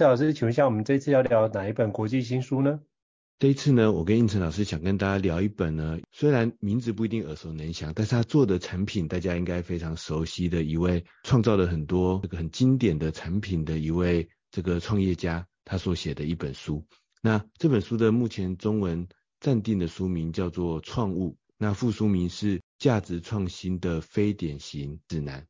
伊森老师，请问一下，我们这次要聊哪一本国际新书呢？这一次呢，我跟应成老师想跟大家聊一本呢，虽然名字不一定耳熟能详，但是他做的产品大家应该非常熟悉的一位，创造了很多这个很经典的产品的一位这个创业家，他所写的一本书。那这本书的目前中文暂定的书名叫做《创物》，那副书名是《价值创新的非典型指南》。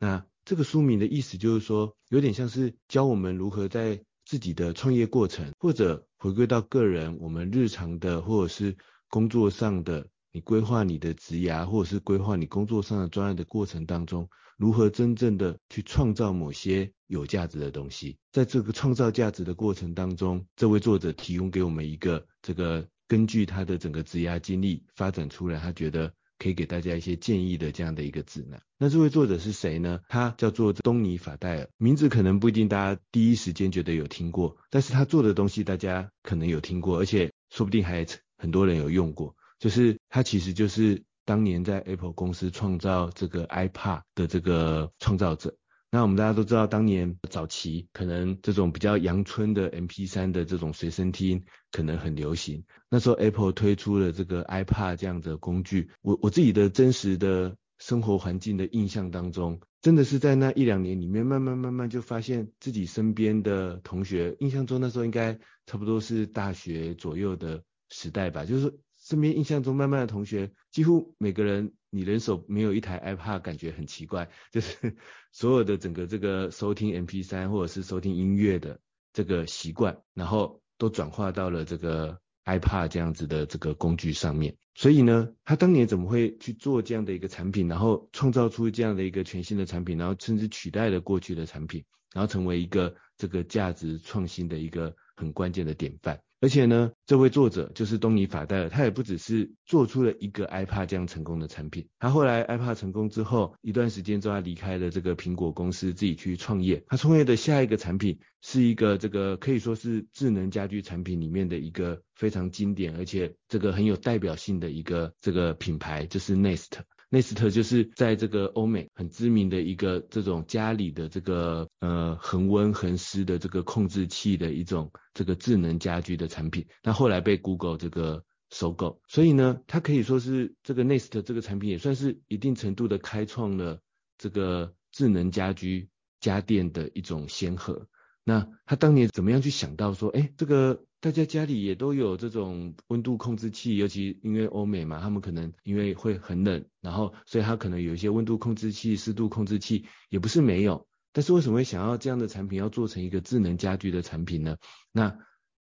那这个书名的意思就是说，有点像是教我们如何在自己的创业过程，或者回归到个人，我们日常的或者是工作上的，你规划你的职涯，或者是规划你工作上的专案的过程当中，如何真正的去创造某些有价值的东西。在这个创造价值的过程当中，这位作者提供给我们一个这个根据他的整个职涯经历发展出来，他觉得。可以给大家一些建议的这样的一个指南。那这位作者是谁呢？他叫做东尼法戴尔，名字可能不一定大家第一时间觉得有听过，但是他做的东西大家可能有听过，而且说不定还很多人有用过。就是他其实就是当年在 Apple 公司创造这个 iPad 的这个创造者。那我们大家都知道，当年早期可能这种比较阳春的 MP3 的这种随身听可能很流行。那时候 Apple 推出了这个 iPad 这样的工具，我我自己的真实的生活环境的印象当中，真的是在那一两年里面，慢慢慢慢就发现自己身边的同学，印象中那时候应该差不多是大学左右的时代吧，就是身边印象中慢慢的同学，几乎每个人。你人手没有一台 iPad，感觉很奇怪，就是 所有的整个这个收听 MP3 或者是收听音乐的这个习惯，然后都转化到了这个 iPad 这样子的这个工具上面。所以呢，他当年怎么会去做这样的一个产品，然后创造出这样的一个全新的产品，然后甚至取代了过去的产品，然后成为一个这个价值创新的一个很关键的典范。而且呢，这位作者就是东尼法戴尔，他也不只是做出了一个 iPod 这样成功的产品，他后来 iPod 成功之后，一段时间之后，他离开了这个苹果公司，自己去创业。他创业的下一个产品是一个这个可以说是智能家居产品里面的一个非常经典，而且这个很有代表性的一个这个品牌，就是 Nest。Nest 就是在这个欧美很知名的一个这种家里的这个呃恒温恒湿的这个控制器的一种这个智能家居的产品，那后来被 Google 这个收购，所以呢，它可以说是这个 Nest 这个产品也算是一定程度的开创了这个智能家居家电的一种先河。那他当年怎么样去想到说，哎，这个大家家里也都有这种温度控制器，尤其因为欧美嘛，他们可能因为会很冷，然后所以他可能有一些温度控制器、湿度控制器，也不是没有。但是为什么会想要这样的产品要做成一个智能家居的产品呢？那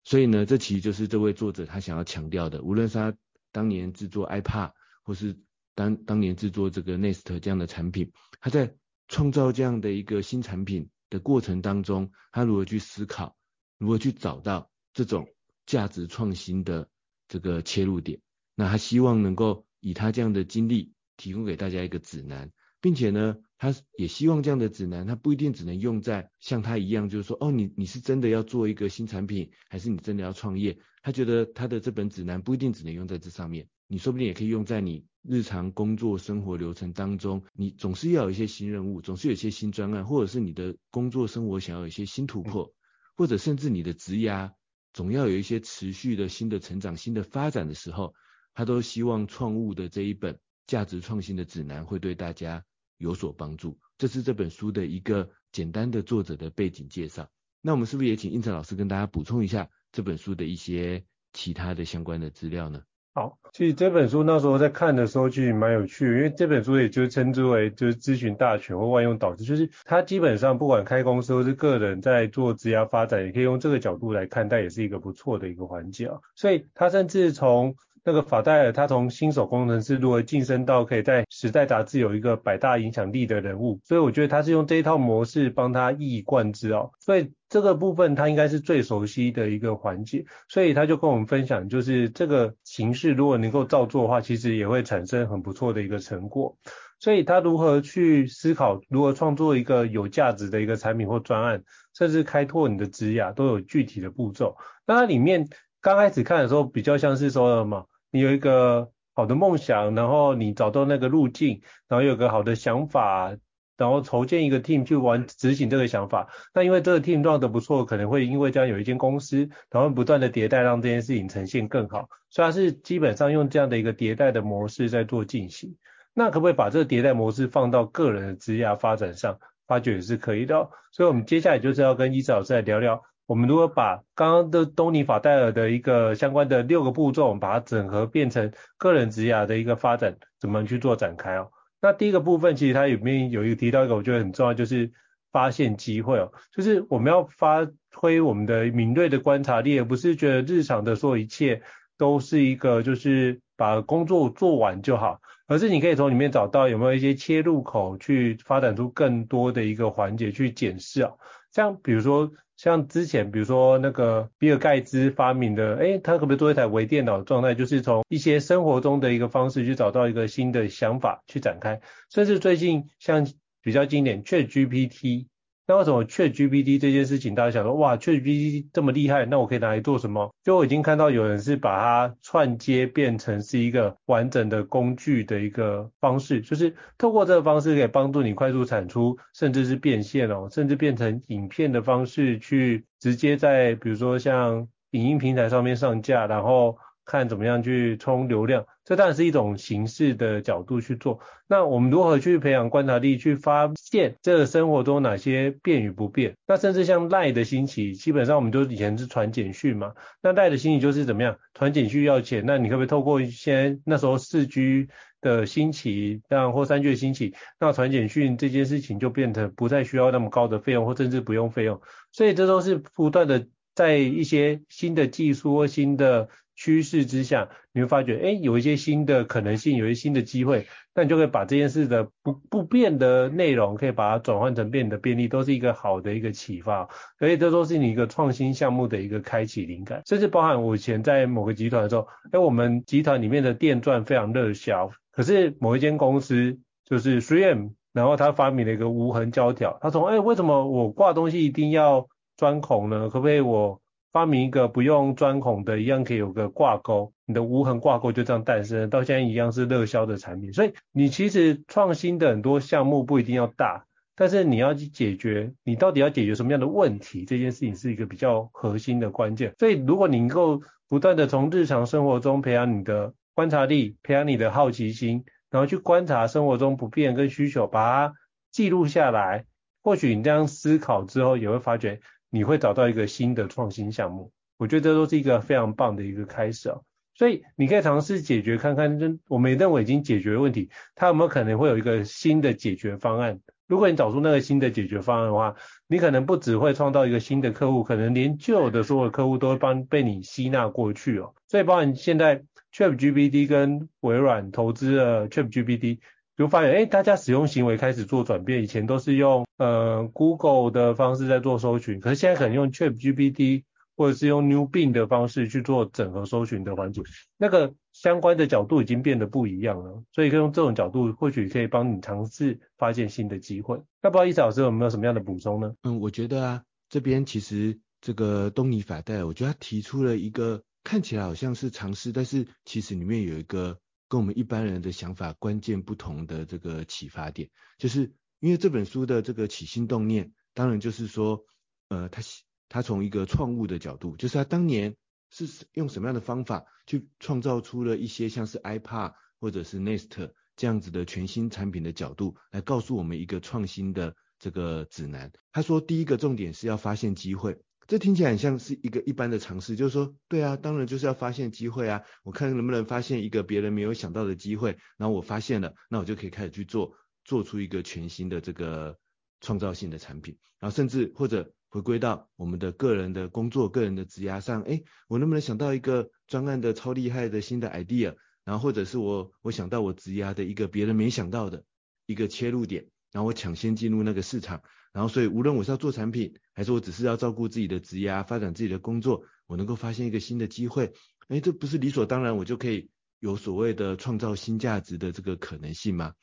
所以呢，这其实就是这位作者他想要强调的，无论是他当年制作 iPad，或是当当年制作这个 Nest 这样的产品，他在创造这样的一个新产品的过程当中，他如何去思考，如何去找到这种价值创新的这个切入点？那他希望能够以他这样的经历，提供给大家一个指南，并且呢，他也希望这样的指南，他不一定只能用在像他一样，就是说，哦，你你是真的要做一个新产品，还是你真的要创业？他觉得他的这本指南不一定只能用在这上面，你说不定也可以用在你。日常工作生活流程当中，你总是要有一些新任务，总是有一些新专案，或者是你的工作生活想要有一些新突破，或者甚至你的职涯总要有一些持续的新的成长、新的发展的时候，他都希望创物的这一本价值创新的指南会对大家有所帮助。这是这本书的一个简单的作者的背景介绍。那我们是不是也请胤丞老师跟大家补充一下这本书的一些其他的相关的资料呢？好，其实这本书那时候在看的时候，其实蛮有趣的，因为这本书也就称之为就是咨询大全或万用导师，就是它基本上不管开公司或是个人在做职业发展，也可以用这个角度来看待，也是一个不错的一个环节啊。所以它甚至从那个法戴尔他从新手工程师如何晋升到可以在时代杂志有一个百大影响力的人物，所以我觉得他是用这一套模式帮他一以贯之哦，所以这个部分他应该是最熟悉的一个环节，所以他就跟我们分享，就是这个形式如果能够照做的话，其实也会产生很不错的一个成果。所以他如何去思考，如何创作一个有价值的一个产品或专案，甚至开拓你的职涯，都有具体的步骤。那它里面刚开始看的时候，比较像是说什么？你有一个好的梦想，然后你找到那个路径，然后有个好的想法，然后筹建一个 team 去完执行这个想法。那因为这个 team 做得不错，可能会因为这样有一间公司，然后不断的迭代，让这件事情呈现更好。所以它是基本上用这样的一个迭代的模式在做进行。那可不可以把这个迭代模式放到个人的职业发展上？发觉也是可以的哦。所以我们接下来就是要跟伊子老师来聊聊。我们如果把刚刚的东尼法戴尔的一个相关的六个步骤，我们把它整合变成个人职涯的一个发展，怎么去做展开哦？那第一个部分其实它里面有一个提到一个我觉得很重要，就是发现机会哦，就是我们要发挥我们的敏锐的观察力，而不是觉得日常的所有一切都是一个就是把工作做完就好，而是你可以从里面找到有没有一些切入口，去发展出更多的一个环节去检视啊，像比如说。像之前，比如说那个比尔盖茨发明的，哎，他可不可以做一台微电脑的状态，就是从一些生活中的一个方式去找到一个新的想法去展开，甚至最近像比较经典 ChatGPT。那为什么 ChatGPT 这件事情，大家想说，哇，ChatGPT 这么厉害，那我可以拿来做什么？就我已经看到有人是把它串接变成是一个完整的工具的一个方式，就是透过这个方式可以帮助你快速产出，甚至是变现哦，甚至变成影片的方式去直接在比如说像影音平台上面上架，然后。看怎么样去冲流量，这当然是一种形式的角度去做。那我们如何去培养观察力，去发现这个生活中哪些变与不变？那甚至像赖的兴起，基本上我们就以前是传简讯嘛。那赖的兴起就是怎么样？传简讯要钱，那你可不可以透过一些那时候四 G 的兴起，让或三 G 的兴起，那传简讯这件事情就变得不再需要那么高的费用，或甚至不用费用。所以这都是不断的在一些新的技术或新的。趋势之下，你会发觉，哎，有一些新的可能性，有一些新的机会，那你就可以把这件事的不不变的内容，可以把它转换成变的便利，都是一个好的一个启发。所以这都是你一个创新项目的一个开启灵感，甚至包含我以前在某个集团的时候，哎，我们集团里面的电钻非常热销，可是某一间公司就是 3M，然后他发明了一个无痕胶条，他说，哎，为什么我挂东西一定要钻孔呢？可不可以我？发明一个不用钻孔的，一样可以有个挂钩，你的无痕挂钩就这样诞生，到现在一样是热销的产品。所以你其实创新的很多项目不一定要大，但是你要去解决，你到底要解决什么样的问题，这件事情是一个比较核心的关键。所以如果你能够不断的从日常生活中培养你的观察力，培养你的好奇心，然后去观察生活中不变跟需求，把它记录下来，或许你这样思考之后，也会发觉。你会找到一个新的创新项目，我觉得这都是一个非常棒的一个开始哦。所以你可以尝试解决看看，我们认为已经解决问题，它有没有可能会有一个新的解决方案？如果你找出那个新的解决方案的话，你可能不只会创造一个新的客户，可能连旧的所有客户都会帮被你吸纳过去哦。所以包含现在 ChatGPT 跟微软投资了 ChatGPT。就发现，哎，大家使用行为开始做转变，以前都是用呃 Google 的方式在做搜寻，可是现在可能用 ChatGPT 或者是用 New Bing 的方式去做整合搜寻的环节，那个相关的角度已经变得不一样了，所以可以用这种角度，或许可以帮你尝试发现新的机会。那不知道伊子老师有没有什么样的补充呢？嗯，我觉得啊，这边其实这个东尼法戴，我觉得他提出了一个看起来好像是尝试，但是其实里面有一个。跟我们一般人的想法关键不同的这个启发点，就是因为这本书的这个起心动念，当然就是说，呃，他他从一个创物的角度，就是他当年是用什么样的方法去创造出了一些像是 iPad 或者是 Nest 这样子的全新产品的角度，来告诉我们一个创新的这个指南。他说，第一个重点是要发现机会。这听起来很像是一个一般的尝试，就是说，对啊，当然就是要发现机会啊，我看能不能发现一个别人没有想到的机会，然后我发现了，那我就可以开始去做，做出一个全新的这个创造性的产品，然后甚至或者回归到我们的个人的工作、个人的职涯上，诶，我能不能想到一个专案的超厉害的新的 idea，然后或者是我我想到我职涯的一个别人没想到的一个切入点，然后我抢先进入那个市场，然后所以无论我是要做产品，还是我只是要照顾自己的职业啊、发展自己的工作，我能够发现一个新的机会，诶，这不是理所当然，我就可以有所谓的创造新价值的这个可能性吗？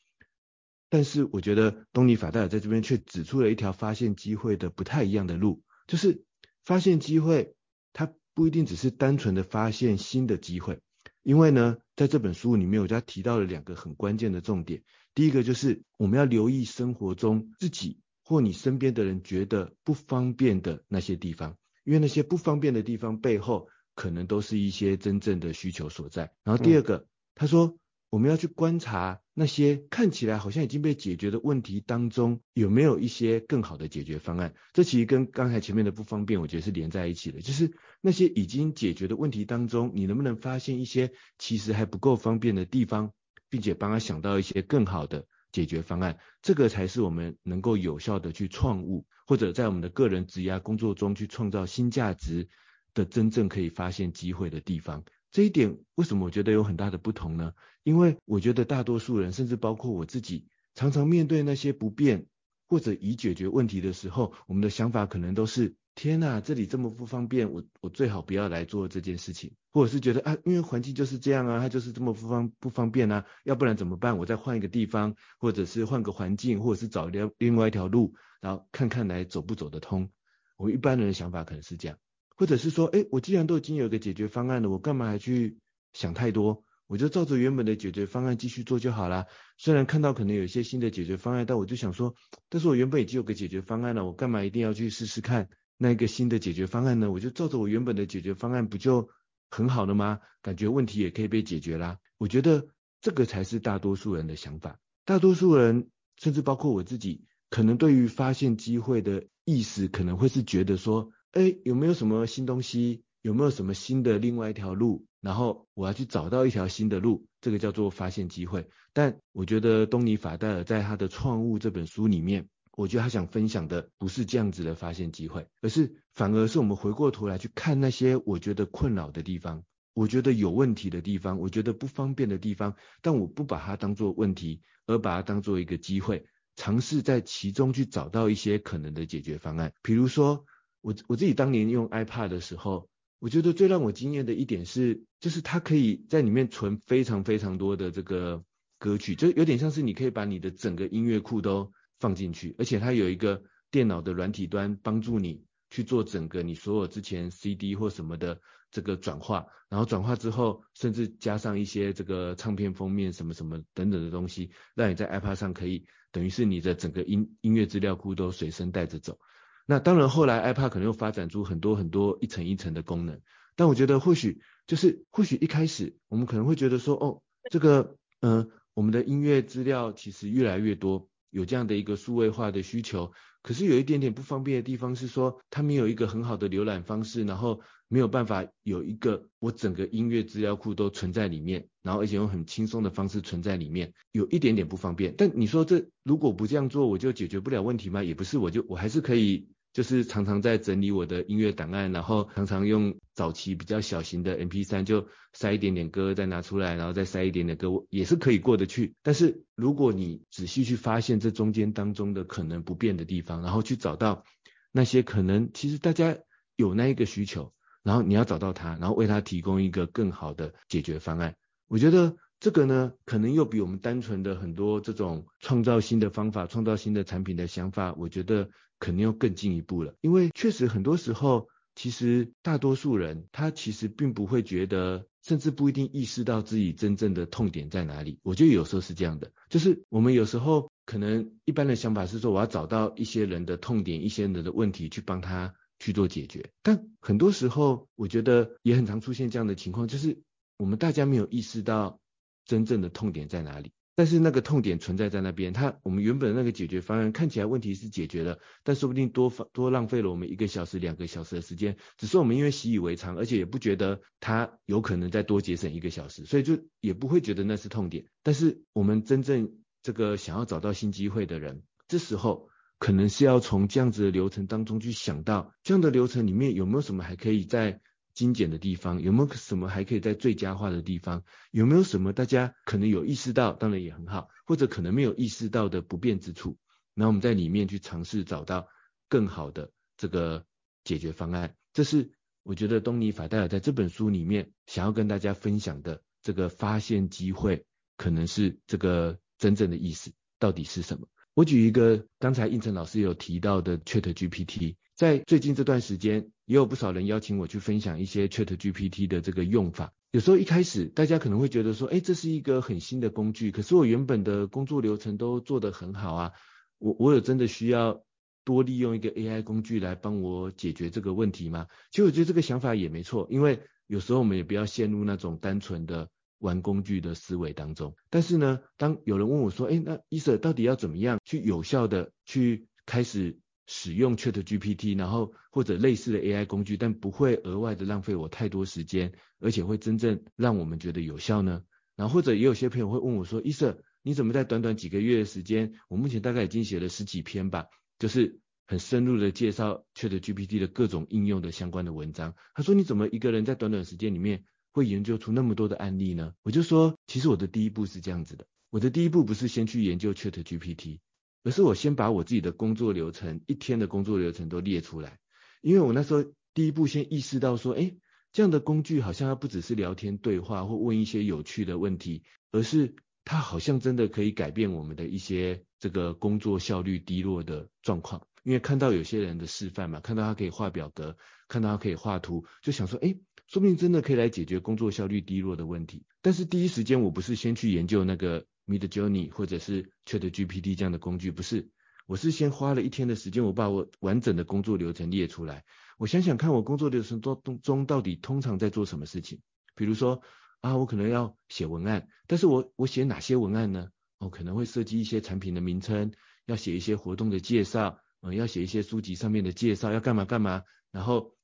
但是我觉得东尼法戴尔在这边却指出了一条发现机会的不太一样的路，就是发现机会，它不一定只是单纯的发现新的机会，因为呢，在这本书里面，我就提到了两个很关键的重点。第一个就是我们要留意生活中自己或你身边的人觉得不方便的那些地方，因为那些不方便的地方背后，可能都是一些真正的需求所在。然后第二个，嗯、他说。我们要去观察那些看起来好像已经被解决的问题当中，有没有一些更好的解决方案。这其实跟刚才前面的不方便，我觉得是连在一起的。就是那些已经解决的问题当中，你能不能发现一些其实还不够方便的地方，并且帮他想到一些更好的解决方案。这个才是我们能够有效的去创物，或者在我们的个人职业工作中去创造新价值的真正可以发现机会的地方。这一点为什么我觉得有很大的不同呢？因为我觉得大多数人，甚至包括我自己，常常面对那些不便或者已解决问题的时候，我们的想法可能都是：天哪，这里这么不方便，我我最好不要来做这件事情。或者是觉得啊，因为环境就是这样啊，它就是这么不方不方便啊，要不然怎么办？我再换一个地方，或者是换个环境，或者是找另另外一条路，然后看看来走不走得通。我们一般人的想法可能是这样。或者是说，哎，我既然都已经有个解决方案了，我干嘛还去想太多？我就照着原本的解决方案继续做就好啦。虽然看到可能有一些新的解决方案，但我就想说，但是我原本已经有个解决方案了，我干嘛一定要去试试看那个新的解决方案呢？我就照着我原本的解决方案，不就很好了吗？感觉问题也可以被解决啦。我觉得这个才是大多数人的想法。大多数人，甚至包括我自己，可能对于发现机会的意思，可能会是觉得说。哎，有没有什么新东西？有没有什么新的另外一条路？然后我要去找到一条新的路，这个叫做发现机会。但我觉得东尼法戴尔在他的《创物》这本书里面，我觉得他想分享的不是这样子的发现机会，而是反而是我们回过头来去看那些我觉得困扰的地方，我觉得有问题的地方，我觉得不方便的地方，但我不把它当做问题，而把它当做一个机会，尝试在其中去找到一些可能的解决方案，比如说。我我自己当年用 iPad 的时候，我觉得最让我惊艳的一点是，就是它可以在里面存非常非常多的这个歌曲，就有点像是你可以把你的整个音乐库都放进去，而且它有一个电脑的软体端帮助你去做整个你所有之前 CD 或什么的这个转化，然后转化之后，甚至加上一些这个唱片封面什么什么等等的东西，让你在 iPad 上可以等于是你的整个音音乐资料库都随身带着走。那当然，后来 iPad 可能又发展出很多很多一层一层的功能，但我觉得或许就是或许一开始我们可能会觉得说，哦，这个，嗯、我们的音乐资料其实越来越多，有这样的一个数位化的需求，可是有一点点不方便的地方是说，它没有一个很好的浏览方式，然后没有办法有一个我整个音乐资料库都存在里面，然后而且用很轻松的方式存在里面，有一点点不方便。但你说这如果不这样做，我就解决不了问题吗？也不是，我就我还是可以。就是常常在整理我的音乐档案，然后常常用早期比较小型的 MP3 就塞一点点歌，再拿出来，然后再塞一点点歌，我也是可以过得去。但是如果你仔细去发现这中间当中的可能不变的地方，然后去找到那些可能其实大家有那一个需求，然后你要找到它，然后为它提供一个更好的解决方案，我觉得。这个呢，可能又比我们单纯的很多这种创造新的方法、创造新的产品的想法，我觉得可能又更进一步了。因为确实很多时候，其实大多数人他其实并不会觉得，甚至不一定意识到自己真正的痛点在哪里。我觉得有时候是这样的，就是我们有时候可能一般的想法是说，我要找到一些人的痛点、一些人的问题去帮他去做解决。但很多时候，我觉得也很常出现这样的情况，就是我们大家没有意识到。真正的痛点在哪里？但是那个痛点存在在那边，它我们原本的那个解决方案看起来问题是解决了，但说不定多多浪费了我们一个小时、两个小时的时间，只是我们因为习以为常，而且也不觉得它有可能再多节省一个小时，所以就也不会觉得那是痛点。但是我们真正这个想要找到新机会的人，这时候可能是要从这样子的流程当中去想到，这样的流程里面有没有什么还可以再精简的地方，有没有什么还可以再最佳化的地方，有没有什么大家可能有意识到，当然也很好，或者可能没有意识到的不便之处，然后我们在里面去尝试找到更好的这个解决方案。这是我觉得东尼法戴尔在这本书里面想要跟大家分享的这个发现机会，可能是这个真正的意思到底是什么？我举一个刚才应成老师有提到的 ChatGPT，在最近这段时间，也有不少人邀请我去分享一些 ChatGPT 的这个用法。有时候一开始大家可能会觉得说，哎，这是一个很新的工具，可是我原本的工作流程都做得很好啊，我我有真的需要多利用一个 AI 工具来帮我解决这个问题吗？其实我觉得这个想法也没错，因为有时候我们也不要陷入那种单纯的。玩工具的思维当中，但是呢，当有人问我说，哎，那伊舍到底要怎么样去有效的去开始使用 ChatGPT，然后或者类似的 AI 工具，但不会额外的浪费我太多时间，而且会真正让我们觉得有效呢？然后或者也有些朋友会问我说，伊瑟，你怎么在短短几个月的时间，我目前大概已经写了十几篇吧，就是很深入的介绍 ChatGPT 的各种应用的相关的文章。他说，你怎么一个人在短短时间里面？会研究出那么多的案例呢？我就说，其实我的第一步是这样子的，我的第一步不是先去研究 ChatGPT，而是我先把我自己的工作流程，一天的工作流程都列出来。因为我那时候第一步先意识到说，诶，这样的工具好像它不只是聊天对话或问一些有趣的问题，而是它好像真的可以改变我们的一些这个工作效率低落的状况。因为看到有些人的示范嘛，看到他可以画表格，看到他可以画图，就想说，诶。说不定真的可以来解决工作效率低落的问题，但是第一时间我不是先去研究那个 Midjourney 或者是 ChatGPT 这样的工具，不是，我是先花了一天的时间，我把我完整的工作流程列出来，我想想看我工作流程中中到底通常在做什么事情，比如说啊，我可能要写文案，但是我我写哪些文案呢？哦可能会设计一些产品的名称，要写一些活动的介绍，嗯，要写一些书籍上面的介绍，要干嘛干嘛，然后。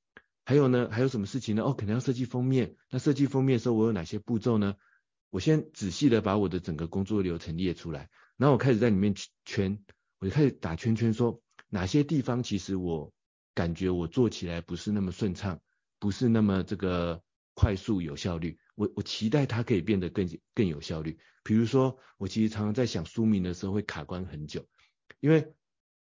还有呢，还有什么事情呢？哦，可能要设计封面。那设计封面的时候，我有哪些步骤呢？我先仔细的把我的整个工作流程列出来，然后我开始在里面圈，我就开始打圈圈，说哪些地方其实我感觉我做起来不是那么顺畅，不是那么这个快速有效率。我我期待它可以变得更更有效率。比如说，我其实常常在想书名的时候会卡关很久，因为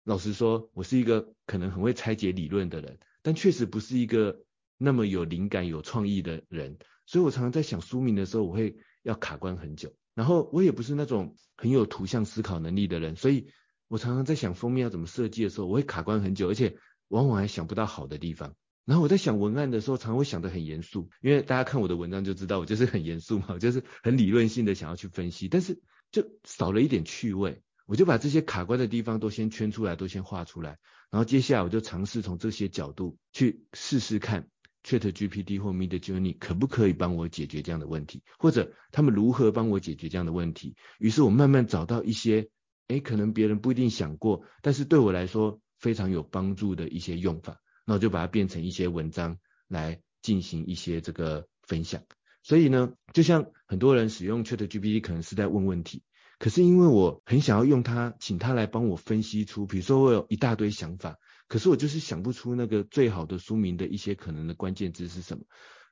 老实说，我是一个可能很会拆解理论的人。但确实不是一个那么有灵感、有创意的人，所以我常常在想书名的时候，我会要卡关很久。然后我也不是那种很有图像思考能力的人，所以我常常在想封面要怎么设计的时候，我会卡关很久，而且往往还想不到好的地方。然后我在想文案的时候，常会想得很严肃，因为大家看我的文章就知道，我就是很严肃嘛，就是很理论性的想要去分析，但是就少了一点趣味。我就把这些卡关的地方都先圈出来，都先画出来，然后接下来我就尝试从这些角度去试试看，ChatGPT 或 Midjourney 可不可以帮我解决这样的问题，或者他们如何帮我解决这样的问题。于是我慢慢找到一些，诶，可能别人不一定想过，但是对我来说非常有帮助的一些用法，那我就把它变成一些文章来进行一些这个分享。所以呢，就像很多人使用 ChatGPT 可能是在问问题。可是因为我很想要用它，请它来帮我分析出，比如说我有一大堆想法，可是我就是想不出那个最好的书名的一些可能的关键字是什么，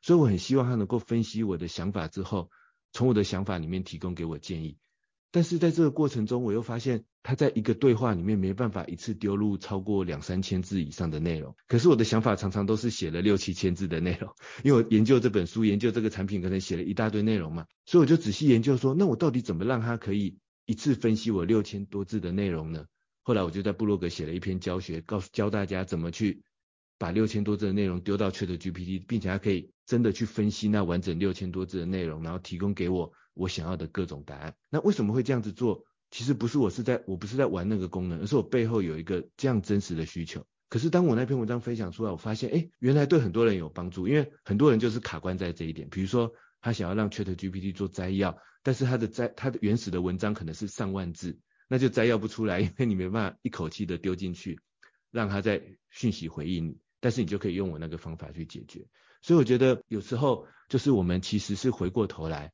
所以我很希望他能够分析我的想法之后，从我的想法里面提供给我建议。但是在这个过程中，我又发现他在一个对话里面没办法一次丢入超过两三千字以上的内容。可是我的想法常常都是写了六七千字的内容，因为我研究这本书、研究这个产品，可能写了一大堆内容嘛，所以我就仔细研究说，那我到底怎么让它可以一次分析我六千多字的内容呢？后来我就在部落格写了一篇教学，告诉教大家怎么去把六千多字的内容丢到 ChatGPT，并且它可以真的去分析那完整六千多字的内容，然后提供给我。我想要的各种答案，那为什么会这样子做？其实不是我是在，我不是在玩那个功能，而是我背后有一个这样真实的需求。可是当我那篇文章分享出来，我发现，哎，原来对很多人有帮助，因为很多人就是卡关在这一点。比如说，他想要让 ChatGPT 做摘要，但是他的摘，他的原始的文章可能是上万字，那就摘要不出来，因为你没办法一口气的丢进去，让他在讯息回应你。但是你就可以用我那个方法去解决。所以我觉得有时候就是我们其实是回过头来。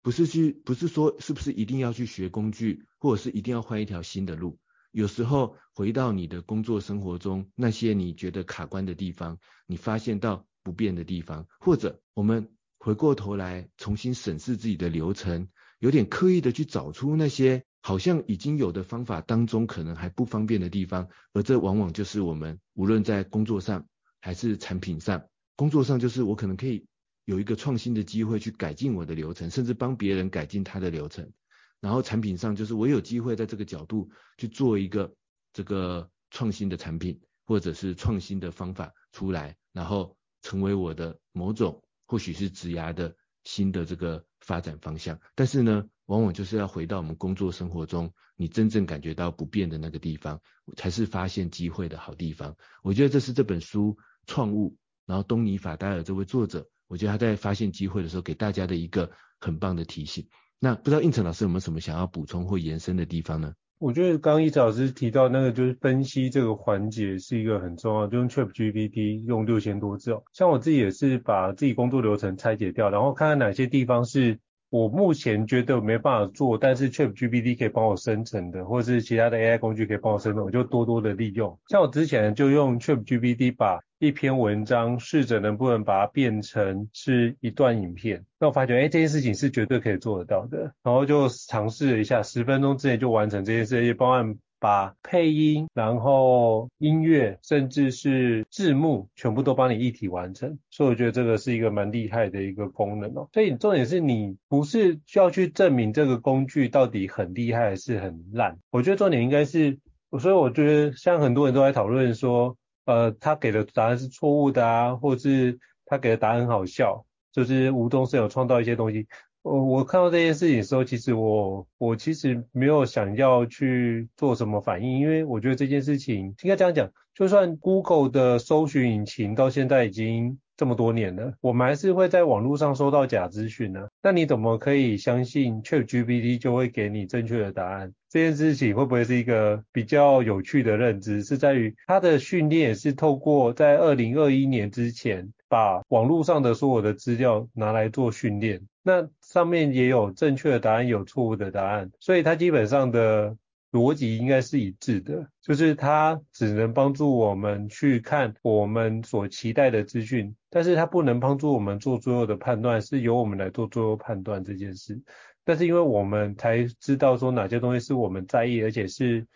不是去，不是说是不是一定要去学工具，或者是一定要换一条新的路。有时候回到你的工作生活中，那些你觉得卡关的地方，你发现到不变的地方，或者我们回过头来重新审视自己的流程，有点刻意的去找出那些好像已经有的方法当中可能还不方便的地方，而这往往就是我们无论在工作上还是产品上，工作上就是我可能可以有一个创新的机会去改进我的流程，甚至帮别人改进他的流程。然后产品上就是我有机会在这个角度去做一个这个创新的产品，或者是创新的方法出来，然后成为我的某种或许是职涯的新的这个发展方向。但是呢，往往就是要回到我们工作生活中，你真正感觉到不变的那个地方，才是发现机会的好地方。我觉得这是这本书创物，然后东尼法戴尔这位作者，我觉得他在发现机会的时候给大家的一个很棒的提醒。那不知道应成老师有没有什么想要补充或延伸的地方呢？我觉得刚刚一直老师提到那个就是分析这个环节是一个很重要，就用 chip gpt 用六千多字哦，像我自己也是把自己工作流程拆解掉，然后看看哪些地方是我目前觉得没办法做，但是 ChatGPT 可以帮我生成的，或者是其他的 AI 工具可以帮我生成，我就多多的利用。像我之前就用 ChatGPT 把一篇文章试着能不能把它变成是一段影片，那我发觉，哎，这件事情是绝对可以做得到的。然后就尝试了一下，十分钟之内就完成这件事，也包含把配音、然后音乐，甚至是字幕，全部都帮你一体完成。所以我觉得这个是一个蛮厉害的一个功能哦。所以重点是你不是需要去证明这个工具到底很厉害还是很烂，我觉得重点应该是，所以我觉得像很多人都在讨论说。呃，他给的答案是错误的啊，或是他给的答案很好笑，就是无中生有创造一些东西。我我看到这件事情的时候，其实我我其实没有想要去做什么反应，因为我觉得这件事情应该这样讲，就算 Google 的搜寻引擎到现在已经这么多年了，我们还是会在网络上收到假资讯呢。那你怎么可以相信 ChatGPT 就会给你正确的答案？这件事情会不会是一个比较有趣的认知？是在于它的训练是透过在二零二一年之前，把网络上的所有的资料拿来做训练，那上面也有正确的答案，有错误的答案，所以它基本上的逻辑应该是一致的，就是它只能帮助我们去看我们所期待的资讯，但是它不能帮助我们做最后的判断，是由我们来做最后判断这件事。但是因为我们才知道说哪些东西是我们在意，而且是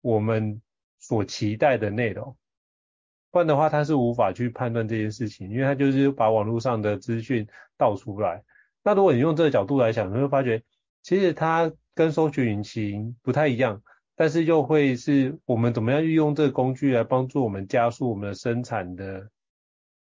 我们所期待的内容，不然的话他是无法去判断这件事情，因为他就是把网络上的资讯倒出来。那如果你用这个角度来想，你会发觉其实它跟搜寻引擎不太一样，但是又会是我们怎么样运用这个工具来帮助我们加速我们的生产的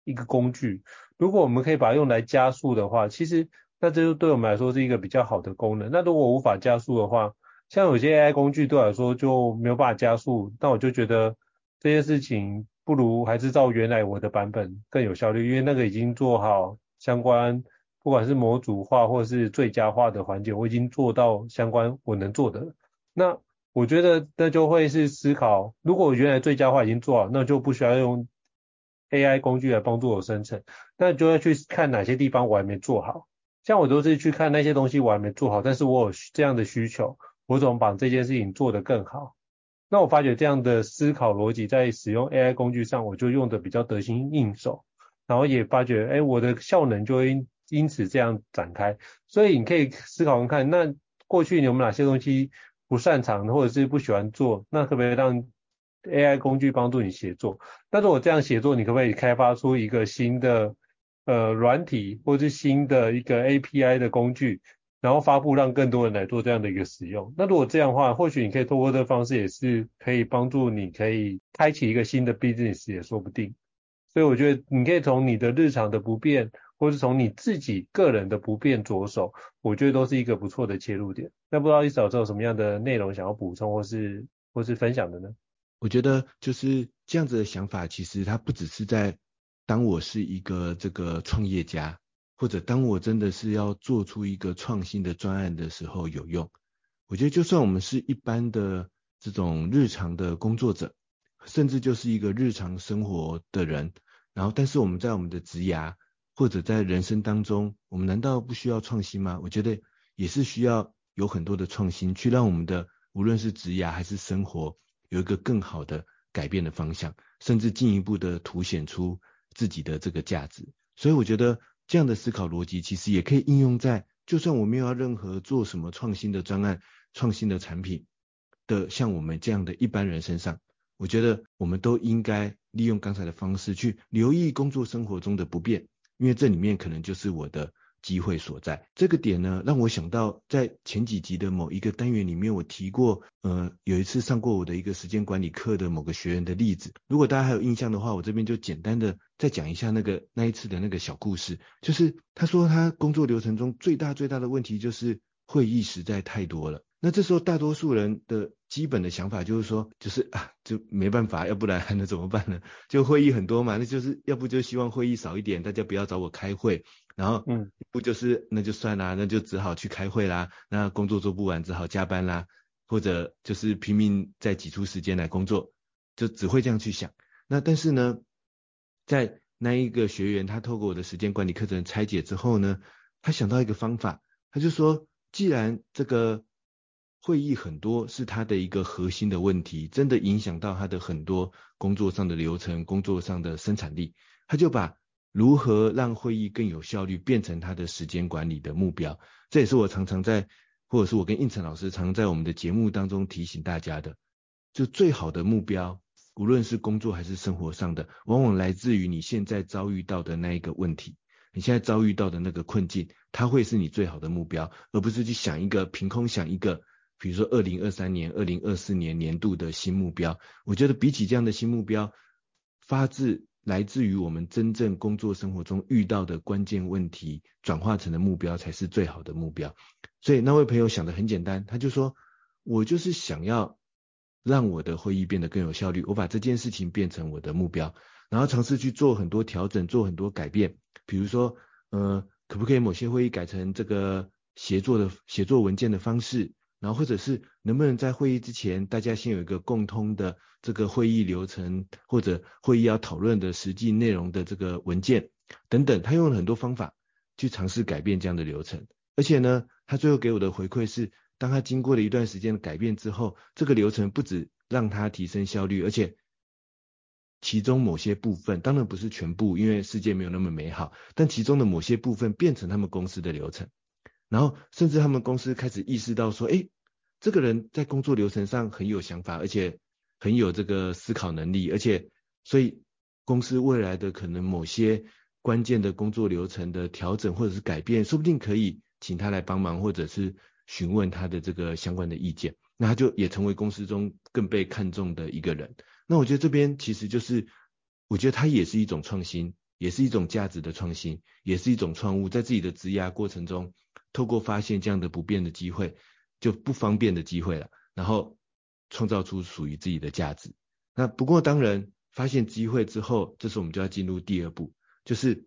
一个工具。如果我们可以把它用来加速的话，其实。那这就对我们来说是一个比较好的功能。那如果无法加速的话，像有些 AI 工具对我来说就没有办法加速，那我就觉得这件事情不如还是照原来我的版本更有效率，因为那个已经做好相关，不管是模组化或是最佳化的环节，我已经做到相关我能做的。那我觉得那就会是思考，如果我原来最佳化已经做好，那就不需要用 AI 工具来帮助我生成，那就要去看哪些地方我还没做好。像我都是去看那些东西我还没做好，但是我有这样的需求，我怎么把这件事情做得更好？那我发觉这样的思考逻辑在使用 AI 工具上，我就用得比较得心应手，然后也发觉，哎，我的效能就会因此这样展开。所以你可以思考看，那过去你有哪些东西不擅长或者是不喜欢做？那可不可以让 AI 工具帮助你协作？那如果这样协作，你可不可以开发出一个新的？呃，软体或者是新的一个 API 的工具，然后发布让更多人来做这样的一个使用。那如果这样的话，或许你可以透过这个方式，也是可以帮助你可以开启一个新的 business 也说不定。所以我觉得你可以从你的日常的不便，或是从你自己个人的不便着手，我觉得都是一个不错的切入点。那不知道一早有什么样的内容想要补充或是或是分享的呢？我觉得就是这样子的想法，其实它不只是在。当我是一个这个创业家，或者当我真的是要做出一个创新的专案的时候有用。我觉得就算我们是一般的这种日常的工作者，甚至就是一个日常生活的人，然后但是我们在我们的职涯或者在人生当中，我们难道不需要创新吗？我觉得也是需要有很多的创新，去让我们的无论是职涯还是生活，有一个更好的改变的方向，甚至进一步的凸显出自己的这个价值。所以我觉得这样的思考逻辑其实也可以应用在，就算我没有要任何做什么创新的专案、创新的产品的像我们这样的一般人身上，我觉得我们都应该利用刚才的方式去留意工作生活中的不便，因为这里面可能就是我的。机会所在，这个点呢，让我想到在前几集的某一个单元里面，我提过，呃，有一次上过我的一个时间管理课的某个学员的例子。如果大家还有印象的话，我这边就简单的再讲一下那个那一次的那个小故事。就是他说他工作流程中最大最大的问题就是会议实在太多了。那这时候大多数人的基本的想法就是说，就是啊，就没办法，要不然 还能怎么办呢？就会议很多嘛，那就是要不就希望会议少一点，大家不要找我开会。然后，嗯，不就是那就算啦，那就只好去开会啦。那工作做不完，只好加班啦，或者就是拼命再挤出时间来工作，就只会这样去想。那但是呢，在那一个学员他透过我的时间管理课程拆解之后呢，他想到一个方法，他就说，既然这个会议很多是他的一个核心的问题，真的影响到他的很多工作上的流程、工作上的生产力，他就把。如何让会议更有效率，变成他的时间管理的目标？这也是我常常在，或者是我跟应成老师常在我们的节目当中提醒大家的。就最好的目标，无论是工作还是生活上的，往往来自于你现在遭遇到的那一个问题，你现在遭遇到的那个困境，它会是你最好的目标，而不是去想一个凭空想一个，比如说二零二三年、二零二四年年度的新目标。我觉得比起这样的新目标，发自。来自于我们真正工作生活中遇到的关键问题，转化成的目标才是最好的目标。所以那位朋友想的很简单，他就说：“我就是想要让我的会议变得更有效率，我把这件事情变成我的目标，然后尝试去做很多调整，做很多改变。比如说，呃，可不可以某些会议改成这个协作的协作文件的方式？”然后或者是能不能在会议之前，大家先有一个共通的这个会议流程，或者会议要讨论的实际内容的这个文件等等，他用了很多方法去尝试改变这样的流程。而且呢，他最后给我的回馈是，当他经过了一段时间的改变之后，这个流程不止让他提升效率，而且其中某些部分，当然不是全部，因为世界没有那么美好，但其中的某些部分变成他们公司的流程。然后，甚至他们公司开始意识到说，诶，这个人在工作流程上很有想法，而且很有这个思考能力，而且，所以公司未来的可能某些关键的工作流程的调整或者是改变，说不定可以请他来帮忙，或者是询问他的这个相关的意见，那他就也成为公司中更被看重的一个人。那我觉得这边其实就是，我觉得他也是一种创新，也是一种价值的创新，也是一种创物，在自己的职涯过程中。透过发现这样的不变的机会，就不方便的机会了，然后创造出属于自己的价值。那不过当然发现机会之后，这时我们就要进入第二步，就是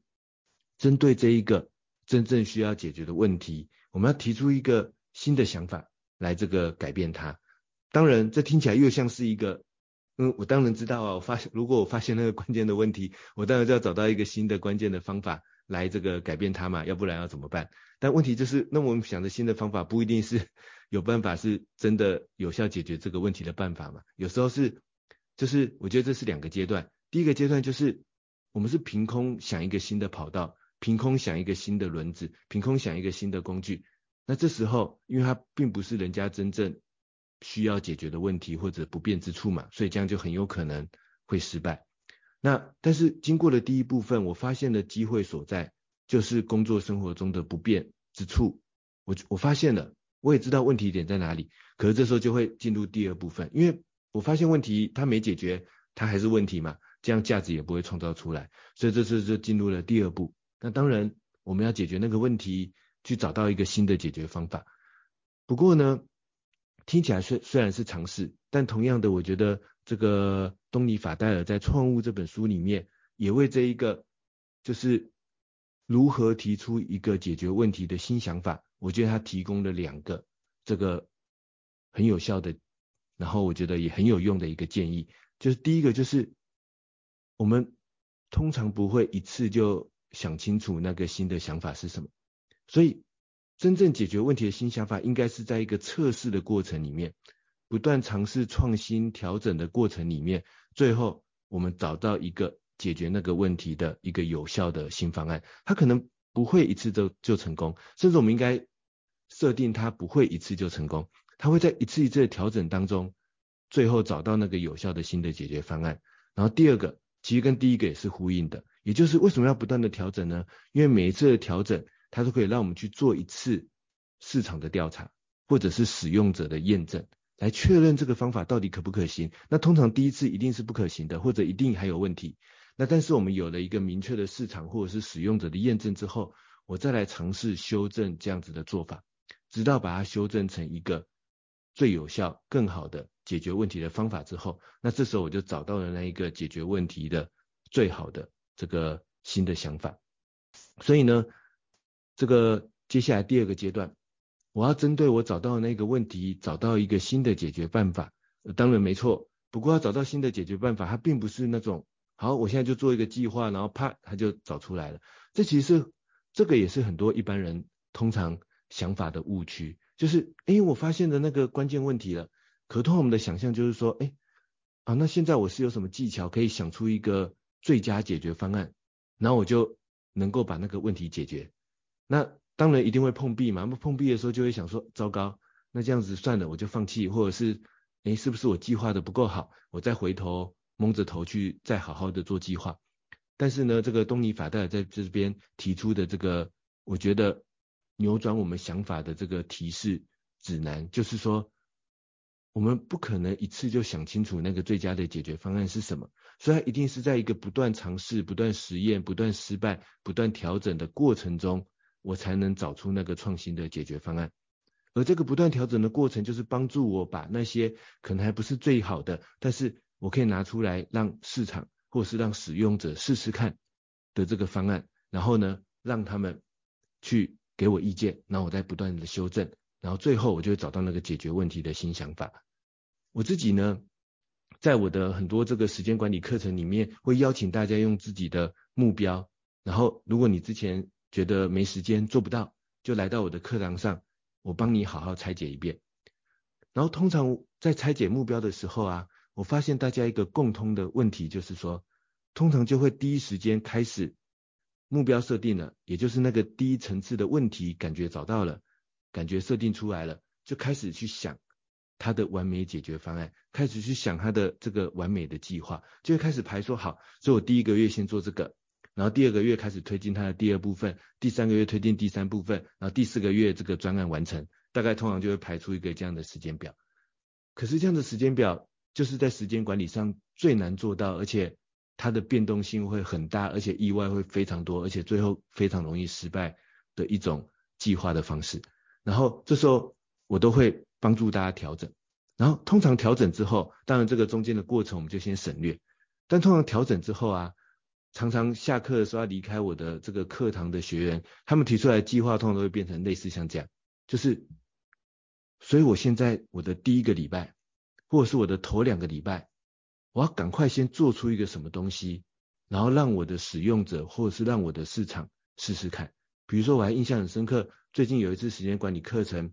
针对这一个真正需要解决的问题，我们要提出一个新的想法来这个改变它。当然，这听起来又像是一个，嗯，我当然知道啊，我发现如果我发现那个关键的问题，我当然就要找到一个新的关键的方法。来这个改变它嘛，要不然要怎么办？但问题就是，那我们想的新的方法不一定是有办法是真的有效解决这个问题的办法嘛。有时候是，就是我觉得这是两个阶段。第一个阶段就是我们是凭空想一个新的跑道，凭空想一个新的轮子，凭空想一个新的工具。那这时候，因为它并不是人家真正需要解决的问题或者不便之处嘛，所以这样就很有可能会失败。那但是经过了第一部分，我发现了机会所在，就是工作生活中的不便之处。我我发现了，我也知道问题点在哪里。可是这时候就会进入第二部分，因为我发现问题它没解决，它还是问题嘛，这样价值也不会创造出来。所以这次就进入了第二步。那当然我们要解决那个问题，去找到一个新的解决方法。不过呢，听起来虽虽然是尝试，但同样的，我觉得。这个东尼法戴尔在《创物》这本书里面，也为这一个就是如何提出一个解决问题的新想法，我觉得他提供了两个这个很有效的，然后我觉得也很有用的一个建议，就是第一个就是我们通常不会一次就想清楚那个新的想法是什么，所以真正解决问题的新想法应该是在一个测试的过程里面。不断尝试创新调整的过程里面，最后我们找到一个解决那个问题的一个有效的新方案。它可能不会一次就就成功，甚至我们应该设定它不会一次就成功，它会在一次一次的调整当中，最后找到那个有效的新的解决方案。然后第二个，其实跟第一个也是呼应的，也就是为什么要不断的调整呢？因为每一次的调整，它都可以让我们去做一次市场的调查，或者是使用者的验证。来确认这个方法到底可不可行？那通常第一次一定是不可行的，或者一定还有问题。那但是我们有了一个明确的市场或者是使用者的验证之后，我再来尝试修正这样子的做法，直到把它修正成一个最有效、更好的解决问题的方法之后，那这时候我就找到了那一个解决问题的最好的这个新的想法。所以呢，这个接下来第二个阶段。我要针对我找到的那个问题，找到一个新的解决办法。当然没错，不过要找到新的解决办法，它并不是那种好，我现在就做一个计划，然后啪，它就找出来了。这其实这个也是很多一般人通常想法的误区，就是哎，我发现的那个关键问题了。可通常我们的想象就是说，哎，啊，那现在我是有什么技巧可以想出一个最佳解决方案，然后我就能够把那个问题解决。那当然一定会碰壁嘛，那碰壁的时候就会想说，糟糕，那这样子算了，我就放弃，或者是，诶，是不是我计划的不够好，我再回头蒙着头去再好好的做计划。但是呢，这个东尼法戴在这边提出的这个，我觉得扭转我们想法的这个提示指南，就是说，我们不可能一次就想清楚那个最佳的解决方案是什么，所以它一定是在一个不断尝试、不断实验、不断失败、不断调整的过程中。我才能找出那个创新的解决方案，而这个不断调整的过程，就是帮助我把那些可能还不是最好的，但是我可以拿出来让市场或是让使用者试试看的这个方案，然后呢，让他们去给我意见，然后我再不断的修正，然后最后我就会找到那个解决问题的新想法。我自己呢，在我的很多这个时间管理课程里面，会邀请大家用自己的目标，然后如果你之前觉得没时间做不到，就来到我的课堂上，我帮你好好拆解一遍。然后通常在拆解目标的时候啊，我发现大家一个共通的问题就是说，通常就会第一时间开始目标设定了，也就是那个第一层次的问题感觉找到了，感觉设定出来了，就开始去想他的完美解决方案，开始去想他的这个完美的计划，就会开始排说好，所以我第一个月先做这个。然后第二个月开始推进它的第二部分，第三个月推进第三部分，然后第四个月这个专案完成，大概通常就会排出一个这样的时间表。可是这样的时间表就是在时间管理上最难做到，而且它的变动性会很大，而且意外会非常多，而且最后非常容易失败的一种计划的方式。然后这时候我都会帮助大家调整。然后通常调整之后，当然这个中间的过程我们就先省略。但通常调整之后啊。常常下课的时候要离开我的这个课堂的学员，他们提出来计划通常都会变成类似像这样，就是，所以我现在我的第一个礼拜，或者是我的头两个礼拜，我要赶快先做出一个什么东西，然后让我的使用者或者是让我的市场试试看。比如说我还印象很深刻，最近有一次时间管理课程，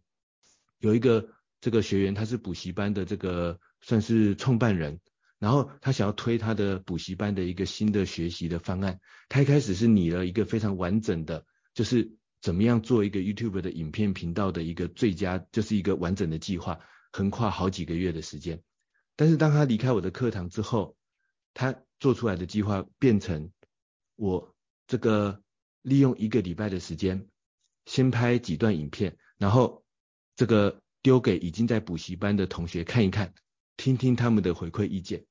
有一个这个学员他是补习班的这个算是创办人。然后他想要推他的补习班的一个新的学习的方案，他一开始是拟了一个非常完整的，就是怎么样做一个 YouTube 的影片频道的一个最佳，就是一个完整的计划，横跨好几个月的时间。但是当他离开我的课堂之后，他做出来的计划变成我这个利用一个礼拜的时间，先拍几段影片，然后这个丢给已经在补习班的同学看一看，听听他们的回馈意见。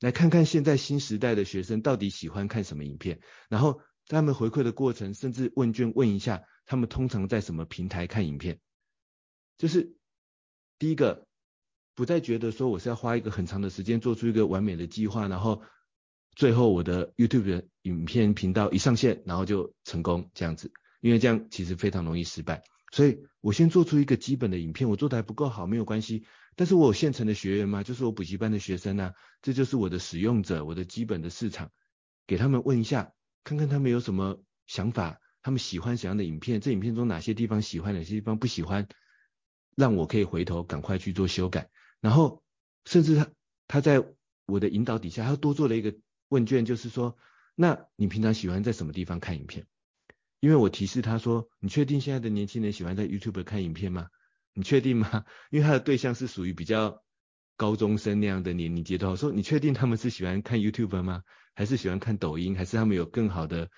来看看现在新时代的学生到底喜欢看什么影片，然后他们回馈的过程，甚至问卷问一下，他们通常在什么平台看影片。就是第一个，不再觉得说我是要花一个很长的时间做出一个完美的计划，然后最后我的 YouTube 的影片频道一上线，然后就成功这样子，因为这样其实非常容易失败。所以我先做出一个基本的影片，我做的还不够好没有关系。但是我有现成的学员吗？就是我补习班的学生啊，这就是我的使用者，我的基本的市场，给他们问一下，看看他们有什么想法，他们喜欢什么样的影片，这影片中哪些地方喜欢，哪些地方不喜欢，让我可以回头赶快去做修改。然后甚至他他在我的引导底下，他多做了一个问卷，就是说，那你平常喜欢在什么地方看影片？因为我提示他说，你确定现在的年轻人喜欢在 YouTube 看影片吗？你确定吗？因为他的对象是属于比较高中生那样的年龄阶段，我说你确定他们是喜欢看 YouTube 吗？还是喜欢看抖音？还是他们有更好的、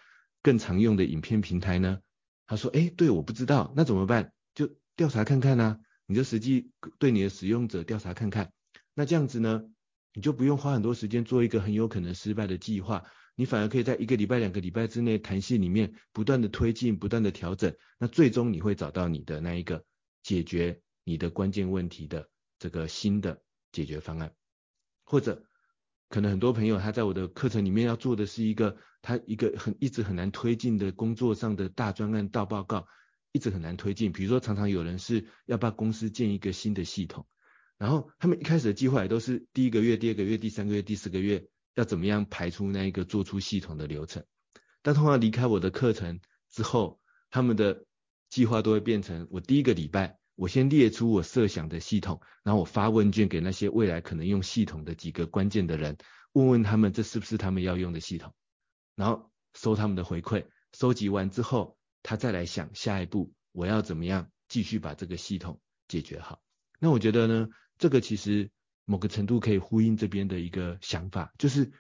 更常用的影片平台呢？他说，哎，对，我不知道，那怎么办？就调查看看呢、啊？你就实际对你的使用者调查看看。那这样子呢，你就不用花很多时间做一个很有可能失败的计划，你反而可以在一个礼拜、两个礼拜之内，弹性里面不断的推进、不断的调整。那最终你会找到你的那一个解决你的关键问题的这个新的解决方案，或者可能很多朋友他在我的课程里面要做的是一个他一个很一直很难推进的工作上的大专案、大报告，一直很难推进。比如说常常有人是要把公司建一个新的系统，然后他们一开始的计划也都是第一个月、第二个月、第三个月、第四个月要怎么样排出那一个做出系统的流程，但通常离开我的课程之后，他们的计划都会变成我第一个礼拜。我先列出我设想的系统，然后我发问卷给那些未来可能用系统的几个关键的人，问问他们这是不是他们要用的系统，然后收他们的回馈，收集完之后，他再来想下一步我要怎么样继续把这个系统解决好。那我觉得呢，这个其实某个程度可以呼应这边的一个想法，就是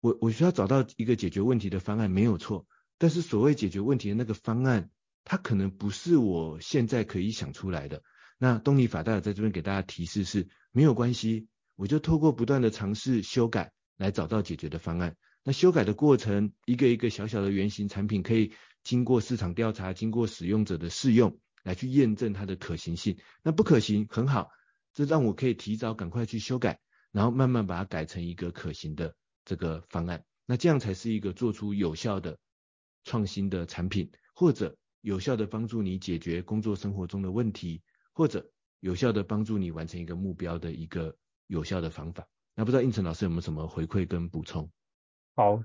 我我需要找到一个解决问题的方案没有错，但是所谓解决问题的那个方案。它可能不是我现在可以想出来的。那东尼法大在这边给大家提示是，没有关系，我就透过不断的尝试修改来找到解决的方案。那修改的过程，一个一个小小的原型产品，可以经过市场调查，经过使用者的试用，来去验证它的可行性。那不可行，很好，这让我可以提早赶快去修改，然后慢慢把它改成一个可行的这个方案。那这样才是一个做出有效的创新的产品，或者。有效的帮助你解决工作生活中的问题，或者有效的帮助你完成一个目标的一个有效的方法。那不知道应成老师有没有什么回馈跟补充？好，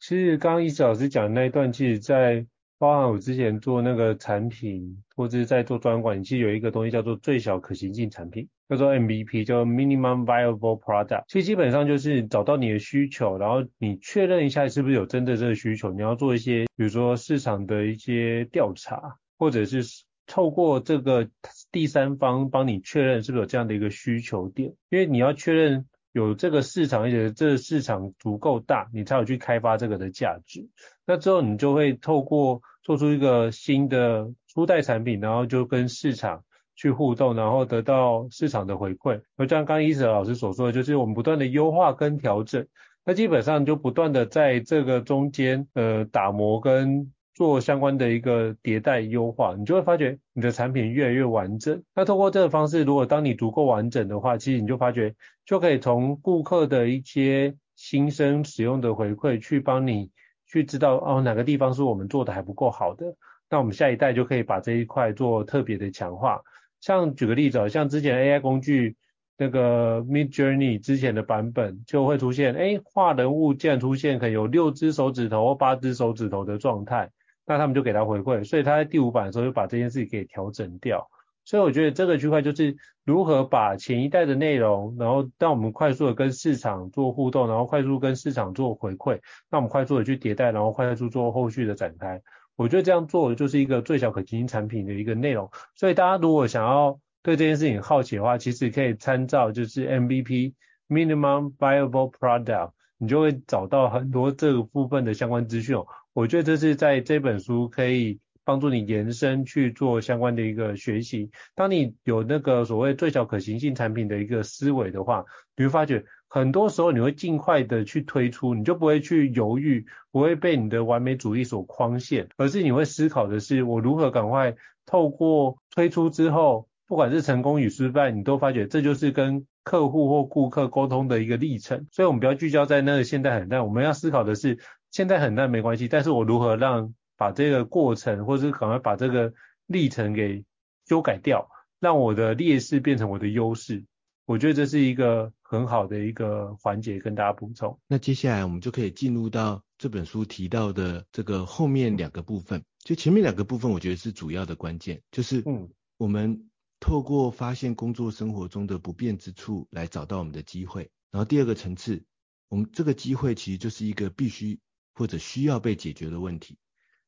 其实刚刚一直老师讲的那一段，其实在包含我之前做那个产品，或者是在做专管，其实有一个东西叫做最小可行性产品。叫做 MVP，叫 Minimum Viable Product。其实基本上就是找到你的需求，然后你确认一下是不是有真的这个需求。你要做一些，比如说市场的一些调查，或者是透过这个第三方帮你确认是不是有这样的一个需求点。因为你要确认有这个市场，而且这个市场足够大，你才有去开发这个的价值。那之后你就会透过做出一个新的初代产品，然后就跟市场。去互动，然后得到市场的回馈。而像刚刚伊舍老师所说的，就是我们不断的优化跟调整，那基本上就不断的在这个中间，呃，打磨跟做相关的一个迭代优化，你就会发觉你的产品越来越完整。那通过这个方式，如果当你足够完整的话，其实你就发觉就可以从顾客的一些新生使用的回馈，去帮你去知道哦，哪个地方是我们做的还不够好的，那我们下一代就可以把这一块做特别的强化。像举个例子，像之前 AI 工具那个 Midjourney 之前的版本就会出现，哎，画人物竟然出现可以有六只手指头或八只手指头的状态，那他们就给他回馈，所以他在第五版的时候就把这件事情给调整掉。所以我觉得这个区块就是如何把前一代的内容，然后让我们快速的跟市场做互动，然后快速跟市场做回馈，那我们快速的去迭代，然后快速做后续的展开。我觉得这样做的就是一个最小可行产品的一个内容，所以大家如果想要对这件事情好奇的话，其实可以参照就是 MVP Minimum Viable Product，你就会找到很多这个部分的相关资讯。我觉得这是在这本书可以帮助你延伸去做相关的一个学习。当你有那个所谓最小可行性产品的一个思维的话，你会发觉。很多时候你会尽快的去推出，你就不会去犹豫，不会被你的完美主义所框限，而是你会思考的是我如何赶快透过推出之后，不管是成功与失败，你都发觉这就是跟客户或顾客沟通的一个历程。所以，我们不要聚焦在那个现在很烂，我们要思考的是现在很烂没关系，但是我如何让把这个过程，或者是赶快把这个历程给修改掉，让我的劣势变成我的优势。我觉得这是一个很好的一个环节，跟大家补充。那接下来我们就可以进入到这本书提到的这个后面两个部分。就前面两个部分，我觉得是主要的关键，就是嗯，我们透过发现工作生活中的不便之处来找到我们的机会。然后第二个层次，我们这个机会其实就是一个必须或者需要被解决的问题。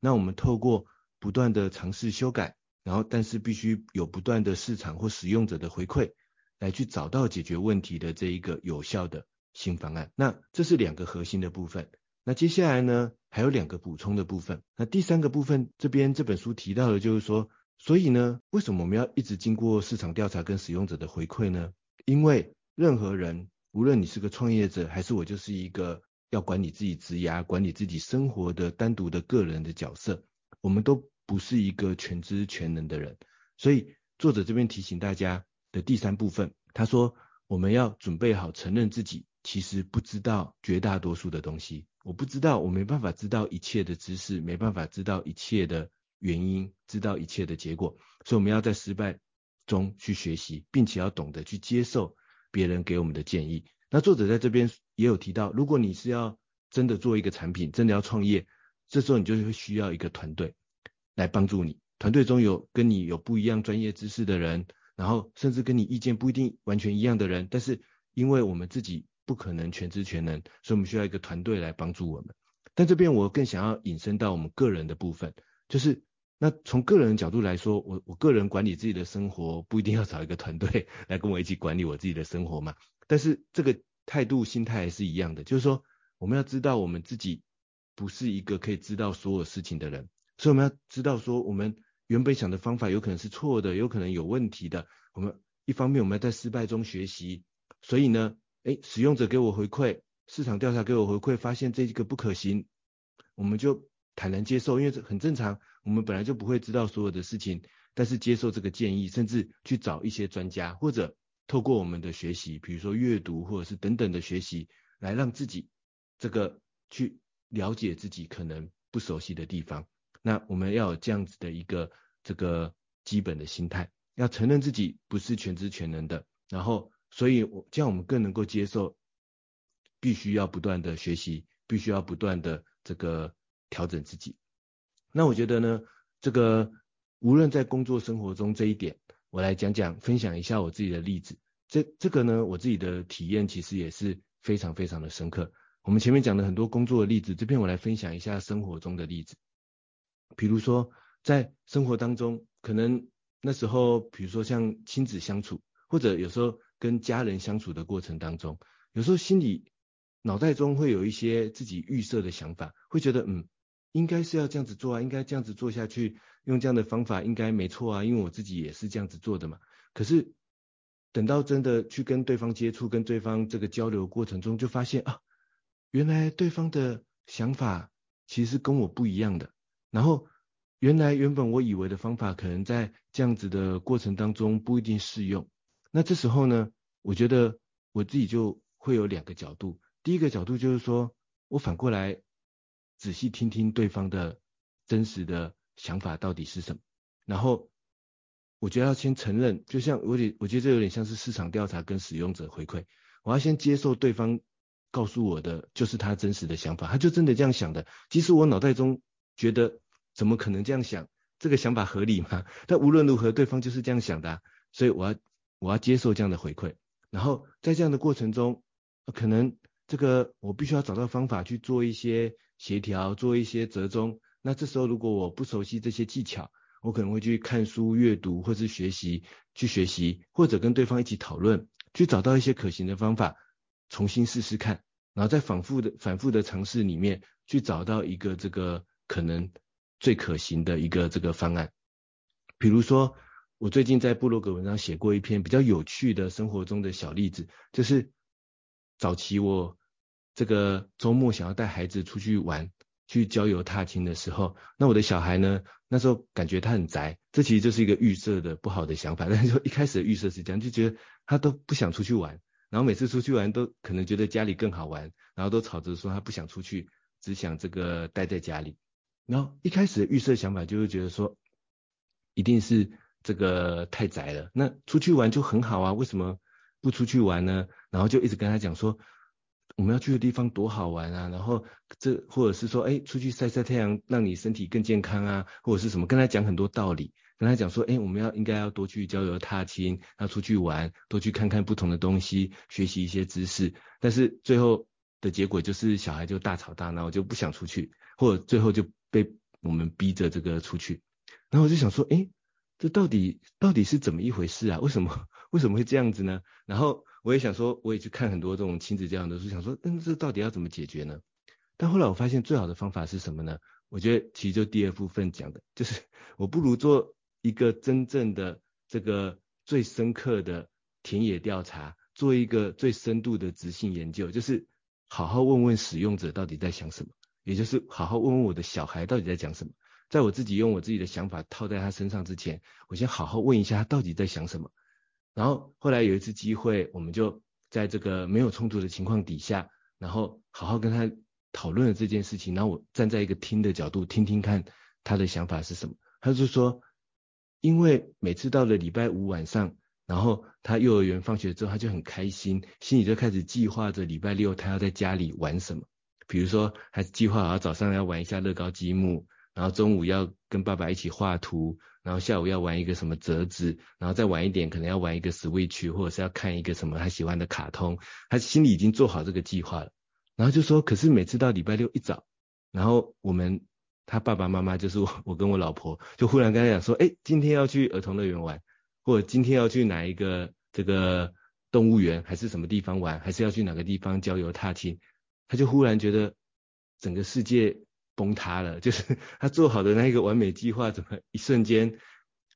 那我们透过不断的尝试修改，然后但是必须有不断的市场或使用者的回馈，来去找到解决问题的这一个有效的新方案。那这是两个核心的部分。那接下来呢，还有两个补充的部分。那第三个部分，这边这本书提到的就是说，所以呢，为什么我们要一直经过市场调查跟使用者的回馈呢？因为任何人，无论你是个创业者，还是我就是一个要管理自己职涯、管理自己生活的单独的个人的角色，我们都不是一个全知全能的人。所以作者这边提醒大家的第三部分，他说我们要准备好承认自己其实不知道绝大多数的东西。我不知道，我没办法知道一切的知识，没办法知道一切的原因，知道一切的结果，所以我们要在失败中去学习，并且要懂得去接受别人给我们的建议。那作者在这边也有提到，如果你是要真的做一个产品，真的要创业，这时候你就会需要一个团队来帮助你。团队中有跟你有不一样专业知识的人，然后甚至跟你意见不一定完全一样的人，但是因为我们自己。不可能全知全能，所以我们需要一个团队来帮助我们。但这边我更想要引申到我们个人的部分，就是那从个人的角度来说，我我个人管理自己的生活不一定要找一个团队 来跟我一起管理我自己的生活嘛。但是这个态度心态还是一样的，就是说我们要知道我们自己不是一个可以知道所有事情的人，所以我们要知道说我们原本想的方法有可能是错的，有可能有问题的。我们一方面我们要在失败中学习，所以呢。哎，使用者给我回馈，市场调查给我回馈，发现这个不可行，我们就坦然接受，因为这很正常，我们本来就不会知道所有的事情，但是接受这个建议，甚至去找一些专家，或者透过我们的学习，比如说阅读或者是等等的学习，来让自己这个去了解自己可能不熟悉的地方。那我们要有这样子的一个这个基本的心态，要承认自己不是全知全能的，然后。所以，我这样我们更能够接受，必须要不断的学习，必须要不断的这个调整自己。那我觉得呢，这个无论在工作生活中这一点，我来讲讲，分享一下我自己的例子。这这个呢，我自己的体验其实也是非常非常的深刻。我们前面讲了很多工作的例子，这边我来分享一下生活中的例子。比如说，在生活当中，可能那时候，比如说像亲子相处，或者有时候。跟家人相处的过程当中，有时候心里脑袋中会有一些自己预设的想法，会觉得嗯，应该是要这样子做啊，应该这样子做下去，用这样的方法应该没错啊，因为我自己也是这样子做的嘛。可是等到真的去跟对方接触，跟对方这个交流过程中，就发现啊，原来对方的想法其实跟我不一样的。然后原来原本我以为的方法，可能在这样子的过程当中不一定适用。那这时候呢，我觉得我自己就会有两个角度。第一个角度就是说，我反过来仔细听听对方的真实的想法到底是什么。然后我觉得要先承认，就像我觉我觉得这有点像是市场调查跟使用者回馈。我要先接受对方告诉我的就是他真实的想法，他就真的这样想的。即使我脑袋中觉得怎么可能这样想，这个想法合理吗？但无论如何，对方就是这样想的，所以我要。我要接受这样的回馈，然后在这样的过程中，可能这个我必须要找到方法去做一些协调，做一些折中。那这时候如果我不熟悉这些技巧，我可能会去看书、阅读，或是学习，去学习，或者跟对方一起讨论，去找到一些可行的方法，重新试试看，然后在反复的、反复的尝试里面，去找到一个这个可能最可行的一个这个方案，比如说。我最近在部落格文章写过一篇比较有趣的生活中的小例子，就是早期我这个周末想要带孩子出去玩，去郊游踏青的时候，那我的小孩呢，那时候感觉他很宅，这其实就是一个预设的不好的想法，但是一开始的预设是这样，就觉得他都不想出去玩，然后每次出去玩都可能觉得家里更好玩，然后都吵着说他不想出去，只想这个待在家里，然后一开始的预设想法就是觉得说，一定是。这个太宅了，那出去玩就很好啊，为什么不出去玩呢？然后就一直跟他讲说，我们要去的地方多好玩啊，然后这或者是说，哎，出去晒晒太阳，让你身体更健康啊，或者是什么，跟他讲很多道理，跟他讲说，哎，我们要应该要多去郊游踏青，要出去玩，多去看看不同的东西，学习一些知识。但是最后的结果就是小孩就大吵大闹，就不想出去，或者最后就被我们逼着这个出去。然后我就想说，哎，这到底到底是怎么一回事啊？为什么为什么会这样子呢？然后我也想说，我也去看很多这种亲子教养的书，想说，嗯，这到底要怎么解决呢？但后来我发现最好的方法是什么呢？我觉得其实就第二部分讲的，就是 我不如做一个真正的这个最深刻的田野调查，做一个最深度的执行研究，就是好好问问使用者到底在想什么，也就是好好问问我的小孩到底在讲什么。在我自己用我自己的想法套在他身上之前，我先好好问一下他到底在想什么。然后后来有一次机会，我们就在这个没有冲突的情况底下，然后好好跟他讨论了这件事情。然后我站在一个听的角度，听听看他的想法是什么。他就说，因为每次到了礼拜五晚上，然后他幼儿园放学之后，他就很开心，心里就开始计划着礼拜六他要在家里玩什么。比如说，还计划好早上要玩一下乐高积木，然后中午要跟爸爸一起画图。然后下午要玩一个什么折纸，然后再晚一点可能要玩一个 Switch，或者是要看一个什么他喜欢的卡通，他心里已经做好这个计划了。然后就说，可是每次到礼拜六一早，然后我们他爸爸妈妈就是我，我跟我老婆就忽然跟他讲说，哎，今天要去儿童乐园玩，或者今天要去哪一个这个动物园，还是什么地方玩，还是要去哪个地方郊游踏青，他就忽然觉得整个世界。崩塌了，就是他做好的那个完美计划，怎么一瞬间